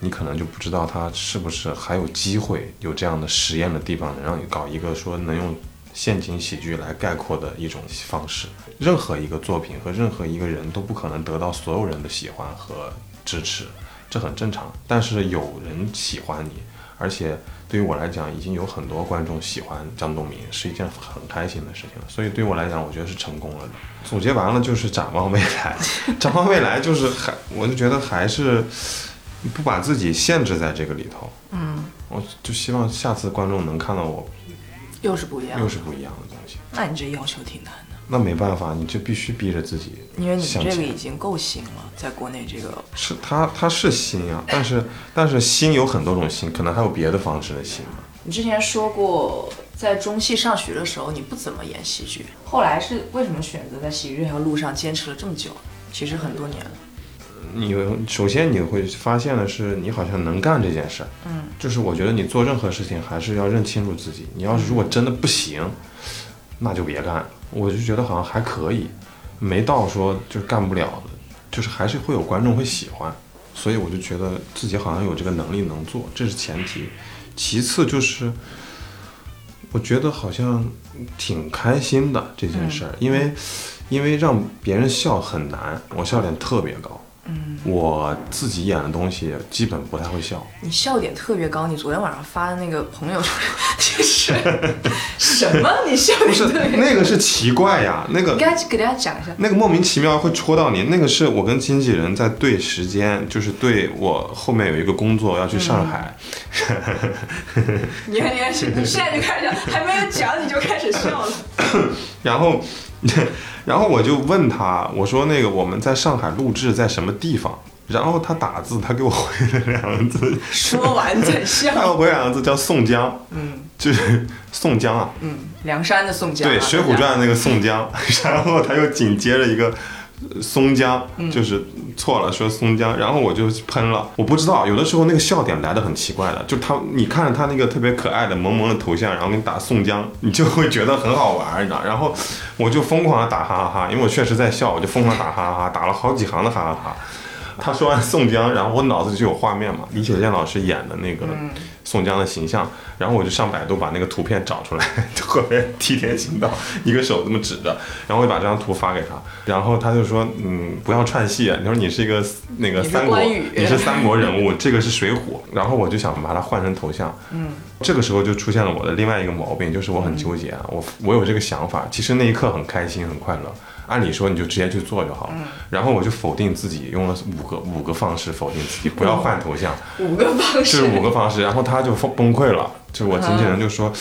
你可能就不知道它是不是还有机会有这样的实验的地方，能让你搞一个说能用陷阱喜剧来概括的一种方式。任何一个作品和任何一个人都不可能得到所有人的喜欢和支持，这很正常。但是有人喜欢你，而且对于我来讲，已经有很多观众喜欢张东明，是一件很开心的事情。所以对于我来讲，我觉得是成功了的。总结完了就是展望未来，展望未来就是还，我就觉得还是不把自己限制在这个里头。嗯，我就希望下次观众能看到我又是不一样又。是不一样的东西。那你这要求挺难的，那没办法，你就必须逼着自己因为你这个已经够新了，在国内这个是它，它是新啊，但是但是新有很多种新，可能还有别的方式的新嘛。你之前说过，在中戏上学的时候，你不怎么演喜剧，后来是为什么选择在喜剧这条路上坚持了这么久？其实很多年了。你首先你会发现的是，你好像能干这件事儿。嗯，就是我觉得你做任何事情还是要认清楚自己。你要是如果真的不行，那就别干。我就觉得好像还可以，没到说就干不了的，就是还是会有观众会喜欢。所以我就觉得自己好像有这个能力能做，这是前提。其次就是，我觉得好像挺开心的这件事儿，因为因为让别人笑很难，我笑点特别高。嗯，我自己演的东西基本不太会笑，你笑点特别高，你昨天晚上发的那个朋友圈，就是 什么？你笑不是点特别高？那个是奇怪呀，那个你该给大家讲一下。那个莫名其妙会戳到你，那个是我跟经纪人在对时间，就是对我后面有一个工作要去上海，你看，你看，你现在就开始讲，还没有讲你就开始笑了。然后，然后我就问他，我说那个我们在上海录制在什么地方？然后他打字，他给我回了两个字，说完再笑他笑。回两个字叫宋江，嗯就是 宋江啊，嗯，梁山的宋江啊。对，《水浒传》那个宋江，然后他又紧接着一个呃松江，就是错了，说松江，然后我就喷了。我不知道，有的时候那个笑点来的很奇怪的，就他，你看着他那个特别可爱的萌萌的头像，然后给你打宋江，你就会觉得很好玩，你知道？然后我就疯狂的打哈哈哈，因为我确实在笑，我就疯狂打哈哈哈，打了好几行的哈哈哈。他说完宋江，然后我脑子里就有画面嘛，李雪健老师演的那个宋江的形象，然后我就上百度把那个图片找出来，后面替天行道，一个手这么指着，然后我就把这张图发给他，然后他就说，嗯，不要串戏，你说你是一个那个三国你是三国人物，这个是水浒，然后我就想把它换成头像，嗯，这个时候就出现了我的另外一个毛病，就是我很纠结啊，我我有这个想法，其实那一刻很开心很快乐，按理说你就直接去做就好了，然后我就否定自己，用了五个五个方式否定自己，不要换头像，五个方这是，五个方式，然后他就崩崩溃了，就是我经纪人就说。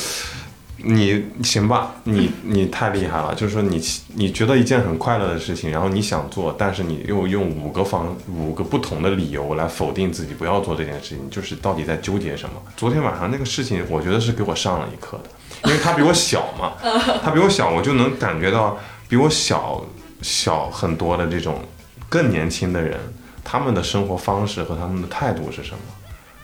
你行吧，你你太厉害了，就是说你你觉得一件很快乐的事情，然后你想做，但是你又用五个方五个不同的理由来否定自己不要做这件事情，就是到底在纠结什么？昨天晚上那个事情，我觉得是给我上了一课的，因为他比我小嘛，他比我小，我就能感觉到比我小小很多的这种更年轻的人，他们的生活方式和他们的态度是什么？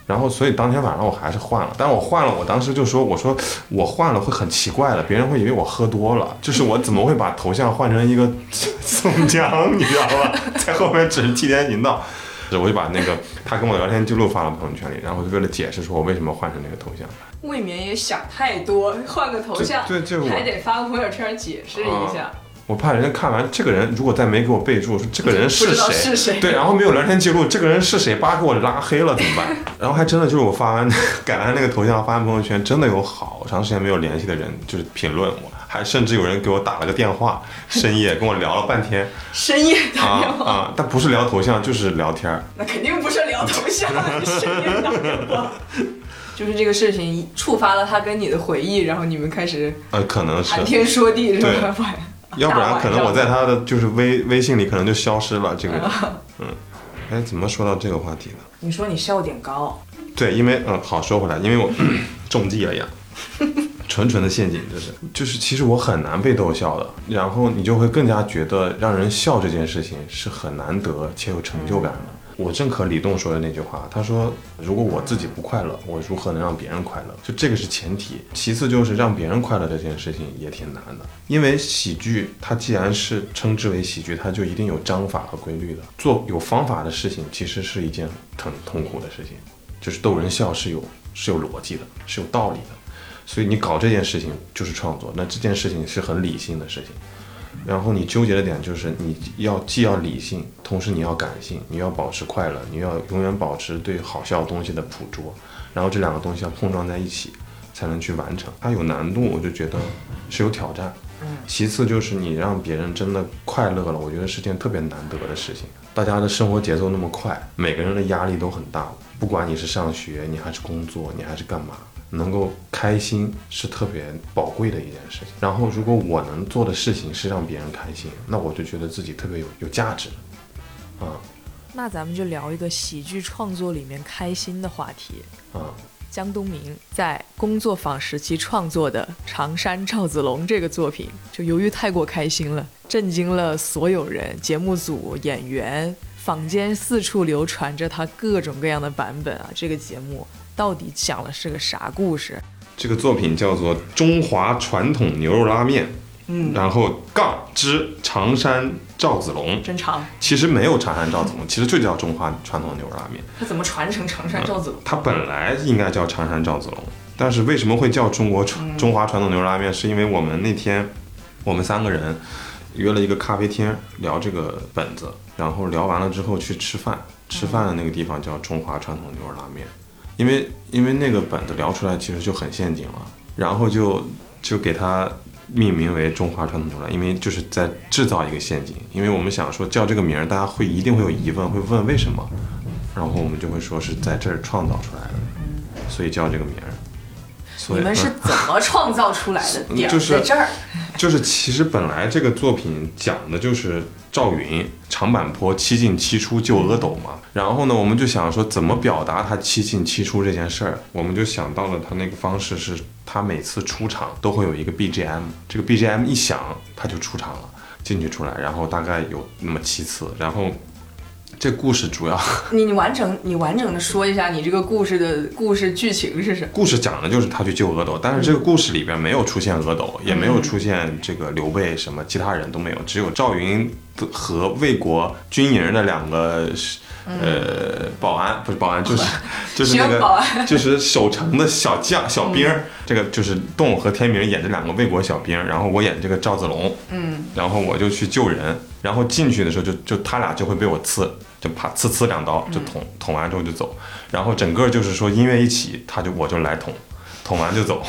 然后，所以当天晚上我还是换了，但我换了，我当时就说，我说我换了会很奇怪的，别人会以为我喝多了，就是我怎么会把头像换成一个宋江，你知道吧？在后面只是替天行道，我就把那个他跟我的聊天记录发到朋友圈里，然后就为了解释说我为什么换成那个头像。未免也想太多，换个头像，对还得发个朋友圈解释一下。我怕人家看完这个人，如果再没给我备注说这个人是谁，是谁。对，然后没有聊天记录，这个人是谁，叭给我拉黑了怎么办？然后还真的就是我发完改完那个头像发完朋友圈，真的有好长时间没有联系的人就是评论我，还甚至有人给我打了个电话，深夜跟我聊了半天。深夜打啊电话，啊，但不是聊头像就是聊天儿，那肯定不是聊头像，深夜打电话。就是这个事情触发了他跟你的回忆，然后你们开始呃，可能是。谈，天说地，是对。吧？要不然可能我在他的就是微微信里可能就消失了这个。人，嗯，哎，怎么说到这个话题呢？你说你笑点高，对，因为嗯，好说回来，因为我 中计了呀，纯纯的陷阱，这是。就是其实我很难被逗笑的，然后你就会更加觉得让人笑这件事情是很难得且有成就感的。我认可李栋说的那句话，他说：“如果我自己不快乐，我如何能让别人快乐？就这个是前提，其次就是让别人快乐这件事情也挺难的。因为喜剧它既然是称之为喜剧，它就一定有章法和规律的。做有方法的事情，其实是一件很痛苦的事情。就是逗人笑是有是有逻辑的，是有道理的。所以你搞这件事情就是创作，那这件事情是很理性的事情。然后你纠结的点就是你要既要理性，同时你要感性，你要保持快乐，你要永远保持对好笑东西的捕捉，然后这两个东西要碰撞在一起，才能去完成。它有难度，我就觉得是有挑战。其次就是你让别人真的快乐了，我觉得是件特别难得的事情。大家的生活节奏那么快，每个人的压力都很大，不管你是上学，你还是工作，你还是干嘛，能够开心是特别宝贵的一件事情。然后，如果我能做的事情是让别人开心，那我就觉得自己特别有有价值。啊那咱们就聊一个喜剧创作里面开心的话题。啊，江东明在工作坊时期创作的《常山赵子龙》这个作品，就由于太过开心了，震惊了所有人，节目组、演员，坊间四处流传着他各种各样的版本啊。这个节目到底讲的是个啥故事？这个作品叫做《中华传统牛肉拉面》，嗯，然后杠之常山赵子龙。真长，其实没有常山赵子龙，其实就叫中华传统牛肉拉面。他怎么传承常山赵子龙？它本来应该叫常山赵子龙，但是为什么会叫中国传中华传统牛肉拉面？是因为我们那天我们三个人约了一个咖啡厅聊这个本子，然后聊完了之后去吃饭，吃饭的那个地方叫中华传统牛肉拉面，因为因为那个本子聊出来其实就很陷阱了，然后就就给它命名为中华传统牛肉拉，因为就是在制造一个陷阱，因为我们想说叫这个名儿，大家会一定会有疑问，会问为什么，然后我们就会说是在这儿创造出来的，所以叫这个名儿。你们是嗯怎么创造出来的？点儿就是在这儿。就是其实本来这个作品讲的就是赵云长坂坡七进七出救阿斗嘛，然后呢，我们就想说怎么表达他七进七出这件事儿，我们就想到了他那个方式是，他每次出场都会有一个 BGM，这个 BGM 一响他就出场了，进去出来，然后大概有那么七次，然后这故事主要 你你完整你完整的说一下你这个故事的故事剧情是什么？故事讲的就是他去救阿斗，但是这个故事里边没有出现阿斗，也没有出现这个刘备什么，其他人都没有，只有赵云和魏国军营的两个呃保安，不是保安，就是就是那个就是守城的小将小兵儿，这个就是栋和天明演这两个魏国小兵，然后我演这个赵子龙，嗯，然后我就去救人，然后进去的时候就就他俩就会被我刺，就啪呲呲两刀就捅捅完之后就走，然后整个就是说音乐一起，他就我就来捅，捅完就走。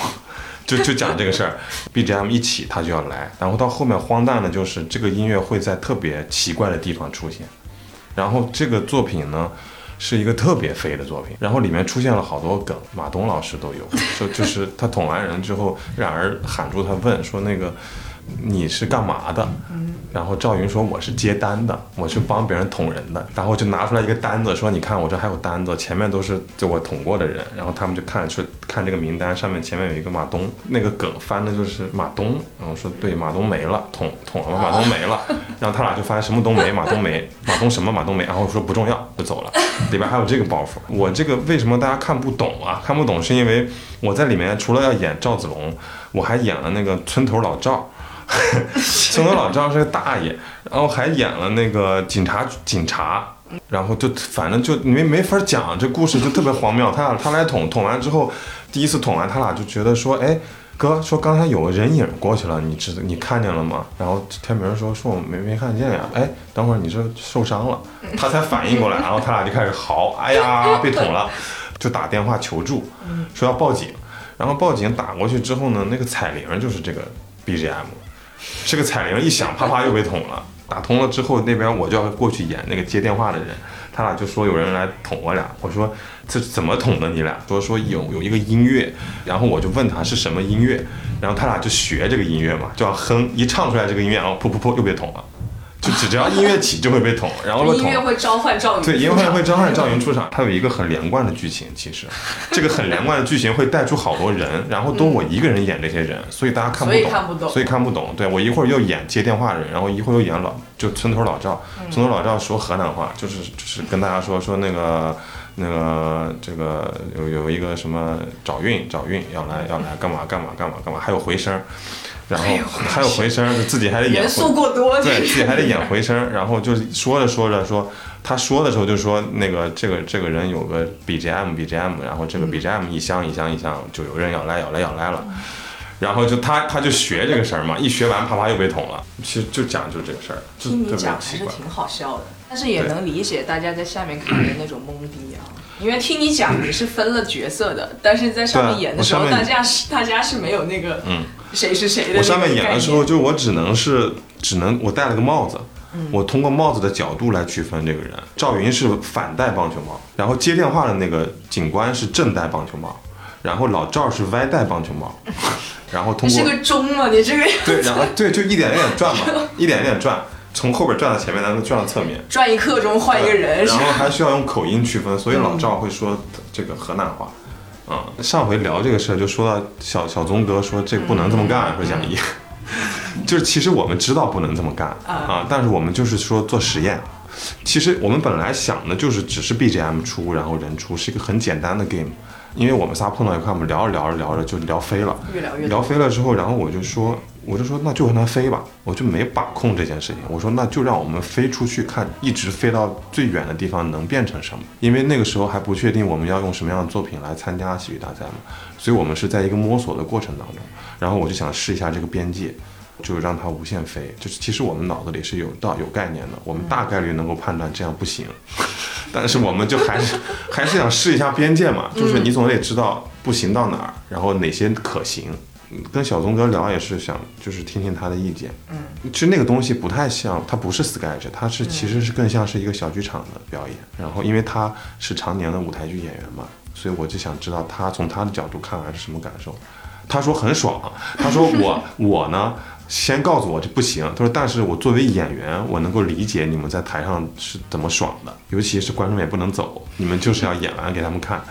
就就讲这个事儿，BGM 一起他就要来，然后到后面荒诞的就是这个音乐会在特别奇怪的地方出现，然后这个作品呢是一个特别飞的作品，然后里面出现了好多梗，马东老师都有，就就是他捅完人之后，冉儿喊住他问说那个你是干嘛的？然后赵云说我是接单的，我是帮别人捅人的，然后就拿出来一个单子说你看我这还有单子，前面都是就我捅过的人，然后他们就看说看这个名单上面前面有一个马东，那个梗翻的就是马东，然后说对马东没了，捅捅了马东没了，然后他俩就发现什么都没，马东没，马东什么马东没，然后说不重要就走了，里边还有这个包袱，我这个为什么大家看不懂啊？看不懂是因为我在里面除了要演赵子龙，我还演了那个村头老赵。村头老赵是个大爷，然后还演了那个警察警察，然后就反正就没没法讲，这故事就特别荒谬。他俩他来捅捅完之后，第一次捅完，他俩就觉得说，哎，哥说刚才有个人影过去了，你知道你看见了吗？然后天明说说我没没看见呀，哎，等会儿你这受伤了，他才反应过来，然后他俩就开始嚎，哎呀被捅了，就打电话求助，说要报警，然后报警打过去之后呢，那个彩铃就是这个 BGM。这个彩铃一响，啪啪又被捅了。打通了之后，那边我就要过去演那个接电话的人，他俩就说有人来捅我俩。我说这怎么捅的你俩？说说有有一个音乐，然后我就问他是什么音乐，然后他俩就学这个音乐嘛，就要哼，一唱出来这个音乐，然后噗噗噗又被捅了，就只只要音乐起就会被捅，然后音乐。会召唤赵云，对，音乐会会召唤赵云出场，它有一个很连贯的剧情。其实，这个很连贯的剧情会带出好多人，然后都我一个人演这些人，所以大家看不懂，所以看不懂所以看不懂。对我一会儿又演接电话的人，然后一会儿又演老就村头老赵，村头老赵说河南话，就是就是跟大家说说那个那个这个有有一个什么找运找运要来要来干嘛干嘛干嘛干嘛，还有回声，然后还有回声，自己还得演回元素过多，对自己还得演回声，然后就是说着说着说，他说的时候就说那个这个这个人有个 BGM BGM，然后这个 BGM 一箱一箱一箱就有人要来要来要来了，然后就他他就学这个声儿嘛，一学完啪啪又被捅了，其实就讲就这个事儿，听你讲还。是挺好笑的，但是也能理解大家在下面看的那种懵逼啊。因为听你讲你是分了角色的，但是在上面演的时候，大家是大家是没有那个嗯谁是谁的。我上面演的时候，，就我只能是只能我戴了个帽子，嗯我通过帽子的角度来区分这个人。赵云是反戴棒球帽，然后接电话的那个警官是正戴棒球帽，然后老赵是歪戴棒球帽，然后通过你是个钟啊？你这个对，然后对就一点一点转嘛，一点一点转，从后边转到前面，然后转到侧面。转一刻钟换一个人，然后还需要用口音区分，所以老赵会说这个河南话。嗯、上回聊这个事儿，就说到小小宗哥说这不能这么干，说蒋毅，就是其实我们知道不能这么干啊，但是我们就是说做实验。其实我们本来想的就是只是 BGM 出，然后人出，是一个很简单的 game。因为我们仨碰到一块，我们聊着聊着聊着就聊飞了，越聊越聊飞了之后，然后我就说，我就说那就让它飞吧，我就没把控这件事情。我说那就让我们飞出去看，一直飞到最远的地方能变成什么？因为那个时候还不确定我们要用什么样的作品来参加喜剧大赛嘛，所以我们是在一个摸索的过程当中。然后我就想试一下这个边界，就让它无限飞。就是其实我们脑子里是有道有概念的，我们大概率能够判断这样不行。但是我们就还是还是想试一下边界嘛，就是你总得知道不行到哪儿，然后哪些可行。嗯跟小宗哥聊也是想就是听听他的意见。嗯，其实那个东西不太像，它不是 sketch，它是其实是更像是一个小剧场的表演。然后因为他是常年的舞台剧演员嘛，所以我就想知道他从他的角度看来是什么感受。他说很爽，他说我 我呢先告诉我这不行，他说但是我作为演员，我能够理解你们在台上是怎么爽的，尤其是观众也不能走，你们就是要演完给他们看。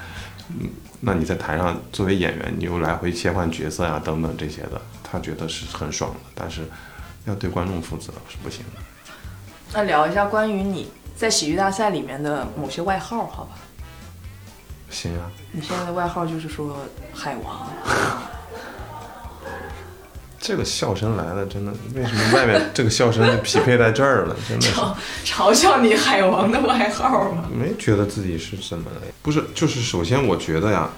嗯，那你在台上作为演员，你又来回切换角色呀、等等这些的，他觉得是很爽的，但是要对观众负责是不行的。那聊一下关于你在喜剧大赛里面的某些外号，好吧？行啊，你现在的外号就是说海王，这个笑声来了，真的，为什么外面这个笑声就匹配在这儿了？真的。嘲嘲笑你海王的外号吗？没觉得自己是怎么了？不是，就是首先我觉得呀，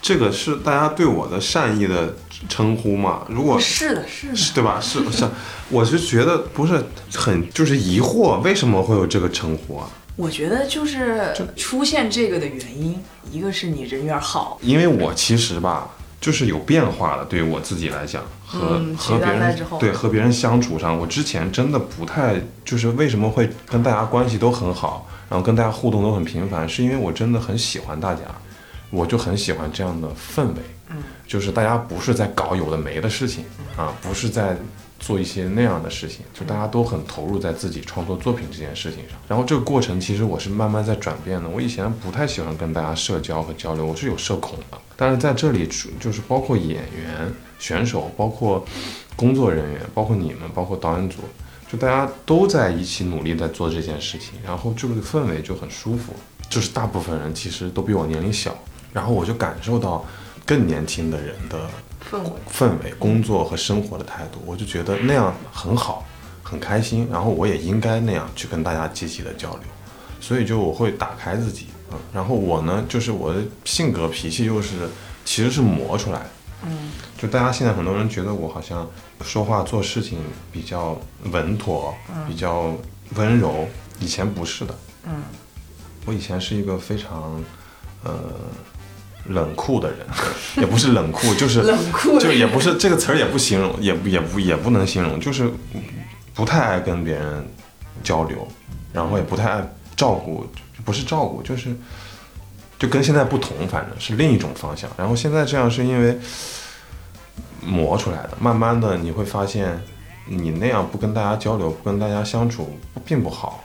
这个是大家对我的善意的称呼嘛。如果是的，是的。是对吧？是是，我是觉得不是很就是疑惑，为什么会有这个称呼啊？我觉得就是出现这个的原因，一个是你人缘好，因为我其实吧，就是有变化的，对于我自己来讲，和、嗯和别人对和别人相处上，我之前真的不太就是为什么会跟大家关系都很好，然后跟大家互动都很频繁，是因为我真的很喜欢大家，我就很喜欢这样的氛围，嗯，就是大家不是在搞有的没的事情啊，不是在做一些那样的事情，就大家都很投入在自己创作作品这件事情上。然后这个过程其实我是慢慢在转变的。我以前不太喜欢跟大家社交和交流，我是有社恐的。但是在这里，就是包括演员、选手，包括工作人员，包括你们，包括导演组，就大家都在一起努力在做这件事情，然后这个氛围就很舒服。就是大部分人其实都比我年龄小，然后我就感受到更年轻的人的氛围。氛围、工作和生活的态度，我就觉得那样很好，很开心。然后我也应该那样去跟大家积极的交流，所以就我会打开自己，嗯。然后我呢，就是我的性格脾气又是其实是磨出来的，嗯，就大家现在很多人觉得我好像说话做事情比较稳妥，比较温柔，以前不是的，嗯，我以前是一个非常，呃。冷酷的人，也不是冷酷，就是冷酷就也不是这个词儿，也不形容，也也不也不能形容，就是不太爱跟别人交流，然后也不太爱照顾，不是照顾，就是就跟现在不同，反正是另一种方向。然后现在这样是因为磨出来的，慢慢的你会发现，你那样不跟大家交流，不跟大家相处，并不好。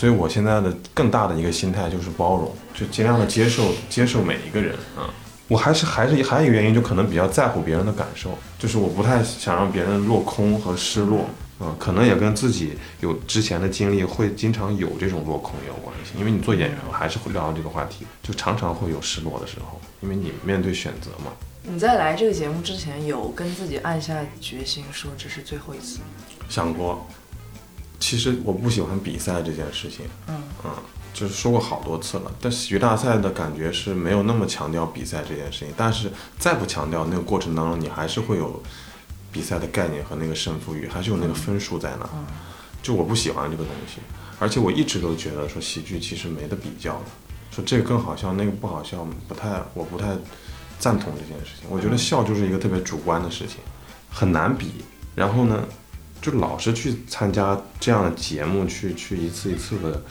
所以我现在的更大的一个心态就是包容，就尽量的接受接受每一个人啊。我还是还是还有一个原因，就可能比较在乎别人的感受，就是我不太想让别人落空和失落啊。可能也跟自己有之前的经历，会经常有这种落空也有关系。因为你做演员，我还是会聊到这个话题，就常常会有失落的时候，因为你面对选择嘛。你在来这个节目之前，有跟自己暗下决心说这是最后一次吗？想过，其实我不喜欢比赛这件事情，嗯嗯，就是说过好多次了。但喜剧大赛的感觉是没有那么强调比赛这件事情，但是再不强调那个过程当中，你还是会有比赛的概念和那个胜负欲，还是有那个分数在那。就我不喜欢这个东西，而且我一直都觉得说喜剧其实没得比较的，说这个更好笑，那个不好笑，不太，我不太赞同这件事情。我觉得笑就是一个特别主观的事情，很难比。然后呢，就老是去参加这样的节目，去去一次一次的，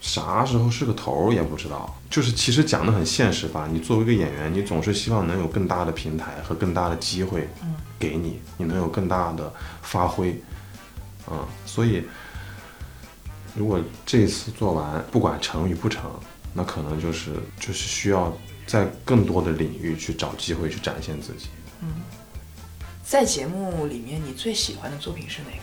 啥时候是个头儿也不知道。就是其实讲的很现实吧，你作为一个演员，你总是希望能有更大的平台和更大的机会给你，你能有更大的发挥，嗯、所以如果这次做完，不管成与不成，那可能就是就是需要在更多的领域去找机会去展现自己。在节目里面，你最喜欢的作品是哪个呀？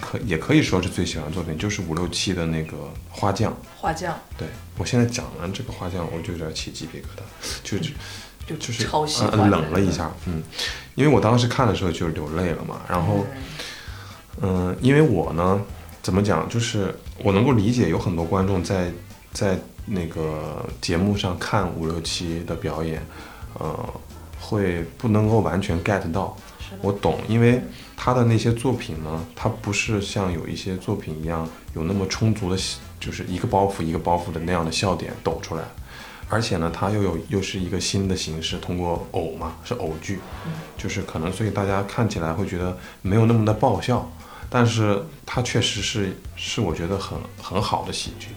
可也可以说是最喜欢的作品，就是五六七的那个花匠。花匠，对我现在讲完这个花匠，我就有点起鸡皮疙瘩，就就就就是超喜呃欢、冷了一。下，嗯，因为我当时看的时候就流泪了嘛，然后嗯，因为我呢，怎么讲，就是我能够理解有很多观众在在那个节目上看五六七的表演，呃，会不能够完全 get 到。我懂，因为他的那些作品呢，他不是像有一些作品一样有那么充足的，就是一个包袱一个包袱的那样的笑点抖出来，而且呢，他又有又是一个新的形式，通过偶嘛，是偶剧，就是可能所以大家看起来会觉得没有那么的爆笑，但是它确实是是我觉得很很好的喜剧，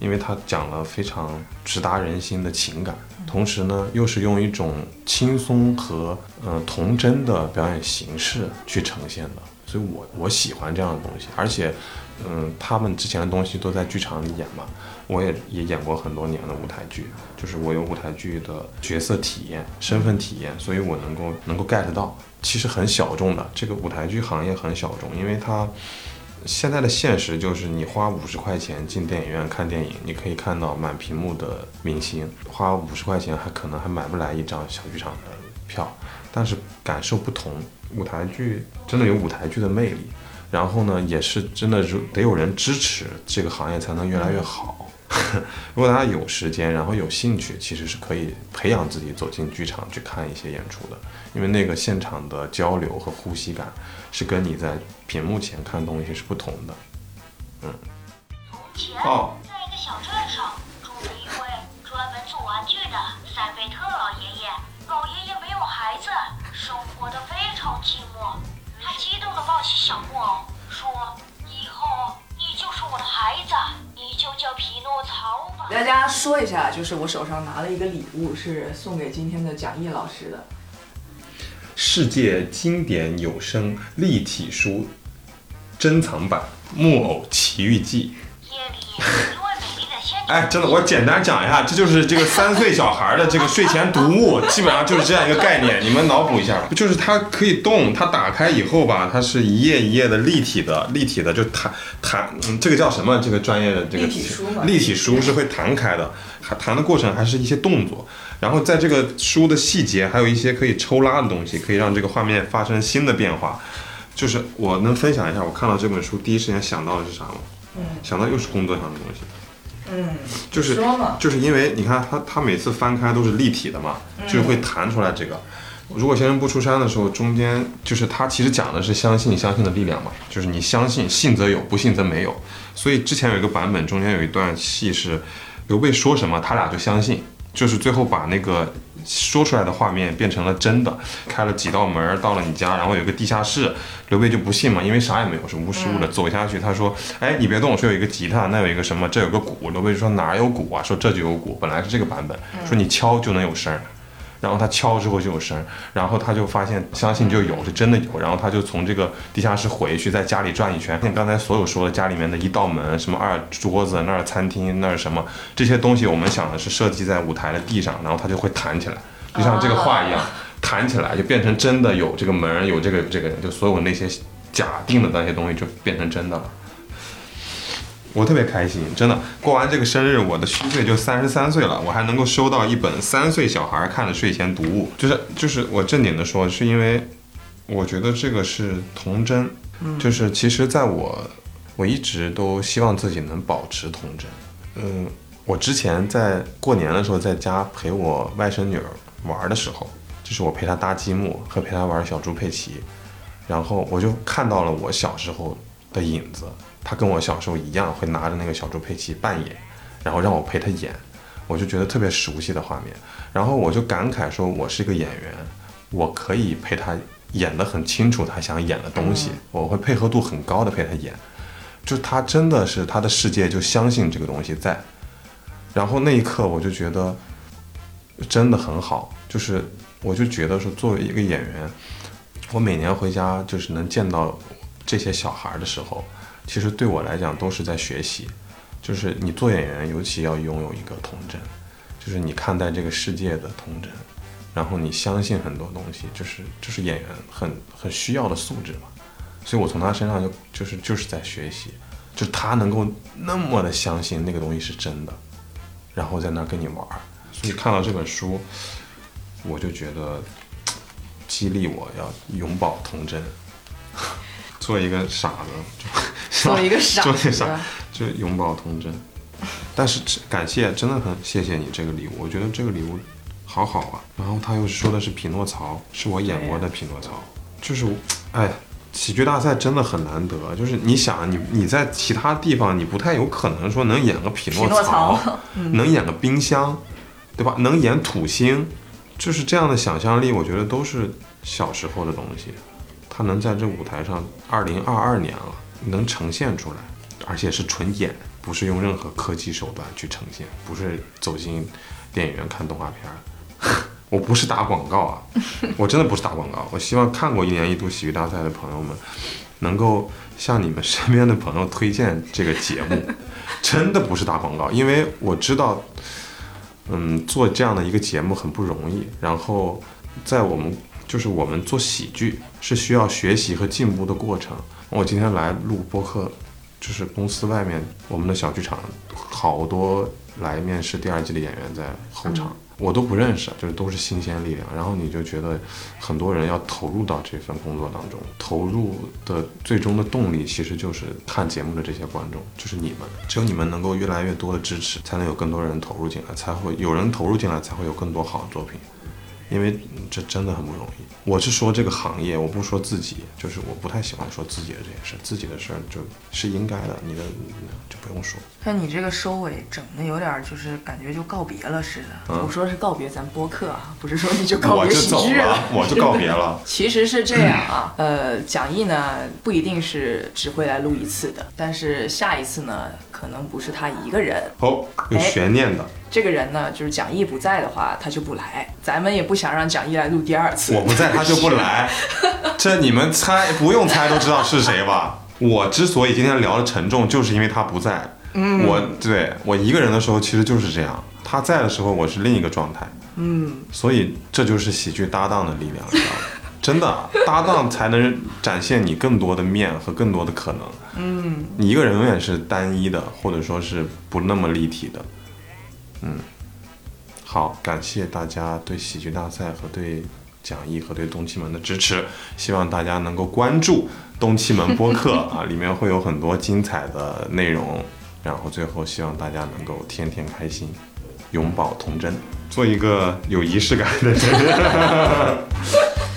因为它讲了非常直达人心的情感，同时呢又是用一种轻松和呃童真的表演形式去呈现的，所以我我喜欢这样的东西，而且嗯他们之前的东西都在剧场里演嘛，我也也演过很多年的舞台剧，就是我有舞台剧的角色体验、身份体验，所以我能够能够 get 到，其实很小众的这个舞台剧行业很小众，因为它现在的现实就是，你花五十块钱进电影院看电影，你可以看到满屏幕的明星，花五十块钱还可能还买不来一张小剧场的票，但是感受不同。舞台剧真的有舞台剧的魅力，然后呢，也是真的如得有人支持，这个行业才能越来越好。如果大家有时间，然后有兴趣，其实是可以培养自己走进剧场去看一些演出的，因为那个现场的交流和呼吸感是跟你在屏幕前看东西是不同的。嗯从前，哦在一个小镇上，住着一位专门做玩具的塞贝特老爷爷。老爷爷没有孩子，生活的非常寂寞。他激动地抱起小木偶，叫匹诺曹吧。”给大家说一下，就是我手上拿了一个礼物，是送给今天的蒋毅老师的。世界经典有声立体书珍藏版《木偶奇遇记》。哎，真的，我简单讲一下，这就是这个三岁小孩的这个睡前读物，基本上就是这样一个概念，你们脑补一下，就是它可以动，它打开以后吧，它是一页一页的立体的，立体的就弹弹，嗯，这个叫什么？这个专业的这个立体书嘛立体书是会弹开的，还弹的过程还是一些动作，然后在这个书的细节还有一些可以抽拉的东西，可以让这个画面发生新的变化。就是我能分享一下，我看到这本书第一时间想到的是啥吗？嗯想到又是工作上的东西。嗯，就是就是因为你看他，他每次翻开都是立体的嘛，就是会弹出来这个。如果先生不出山的时候，中间就是他其实讲的是相信相信的力量嘛，就是你相信，信则有，不信则没有。所以之前有一个版本，中间有一段戏是刘备说什么，他俩就相信，就是最后把那个说出来的画面变成了真的，开了几道门儿到了你家，然后有个地下室，刘备就不信嘛，因为啥也没有，是无实物的。走下去，他说：“哎，你别动，说有一个吉他，那有一个什么，这有个鼓。”刘备就说：“哪儿有鼓啊？”说这就有鼓，本来是这个版本，说你敲就能有声儿。然后他敲之后就有声，然后他就发现相信就有，是真的有。然后他就从这个地下室回去，在家里转一圈，像刚才所有说的家里面的一道门，什么二桌子，那儿餐厅，那儿什么这些东西，我们想的是设计在舞台的地上，然后它就会弹起来，就像这个画一样，弹起来就变成真的有这个门，有这个这个人，就所有那些假定的那些东西就变成真的了。我特别开心，真的。过完这个生日，我的虚岁就三十三岁了，我还能够收到一本三岁小孩看的睡前读物。就是就是我正经的说，是因为我觉得这个是童真，就是其实在我我一直都希望自己能保持童真。嗯，我之前在过年的时候在家陪我外甥女儿玩的时候，就是我陪她搭积木和陪她玩小猪佩奇，然后我就看到了我小时候的影子。她跟我小时候一样，会拿着那个小猪佩奇扮演，然后让我陪他演，我就觉得特别熟悉的画面。然后我就感慨说，我是一个演员，我可以陪他演得很清楚他想演的东西，我会配合度很高的陪他演。就他真的是他的世界就相信这个东西在，然后那一刻我就觉得真的很好，就是我就觉得说作为一个演员，我每年回家就是能见到这些小孩的时候，其实对我来讲都是在学习。就是你做演员，尤其要拥有一个童真，就是你看待这个世界的童真，然后你相信很多东西，就是就是演员很很需要的素质嘛。所以我从他身上就就是就是在学习，就是他能够那么的相信那个东西是真的，然后在那儿跟你玩儿。所以看到这本书，我就觉得激励我要永葆童真，做一个傻子，就做一个 傻做一个傻就永葆童真。但是感谢，真的很谢谢你这个礼物，我觉得这个礼物好好啊。然后他又说的是匹诺曹，是我演过的匹诺曹，就是我哎，喜剧大赛真的很难得。就是你想，你你在其他地方你不太有可能说能演个匹诺曹 能演个冰箱，对吧？能演土星，就是这样的想象力，我觉得都是小时候的东西。他能在这舞台上，二零二二年了，能呈现出来，而且是纯演，不是用任何科技手段去呈现，不是走进电影院看动画片儿。我不是打广告啊，我真的不是打广告。我希望看过一年一度喜剧大赛的朋友们，能够向你们身边的朋友推荐这个节目，真的不是打广告，因为我知道，嗯，做这样的一个节目很不容易。然后在我们就是我们做喜剧是需要学习和进步的过程。我今天来录播客，就是公司外面我们的小剧场，好多来面试第二季的演员在候场。我都不认识，就是都是新鲜力量。然后你就觉得很多人要投入到这份工作当中，投入的最终的动力其实就是看节目的这些观众，就是你们。只有你们能够越来越多的支持，才能有更多人投入进来，才会有人投入进来，才会有更多好的作品。因为这真的很不容易。我是说这个行业，我不说自己，就是我不太喜欢说自己的这件事，自己的事儿就是应该的，你的就不用说。像你这个收尾整的有点就是感觉就告别了似的。我说是告别咱播客啊，不是说你就告别喜剧了，我就告别了。其实是这样啊，呃，讲义呢不一定是只会来录一次的，但是下一次呢可能不是他一个人。哦，有悬念的。这个人呢，就是蒋毅不在的话，他就不来。咱们也不想让蒋毅来录第二次。我不在，他就不来。这你们猜，不用猜都知道是谁吧？我之所以今天聊的沉重，就是因为他不在。嗯，我对我一个人的时候其实就是这样，他在的时候我是另一个状态。嗯，所以这就是喜剧搭档的力量，你知道吗？真的，搭档才能展现你更多的面和更多的可能。嗯，你一个人永远是单一的，或者说是不那么立体的。嗯，好，感谢大家对喜剧大赛和对讲义和对东七门的支持，希望大家能够关注东七门播客 啊，里面会有很多精彩的内容。然后最后希望大家能够天天开心，永葆童真，做一个有仪式感的人。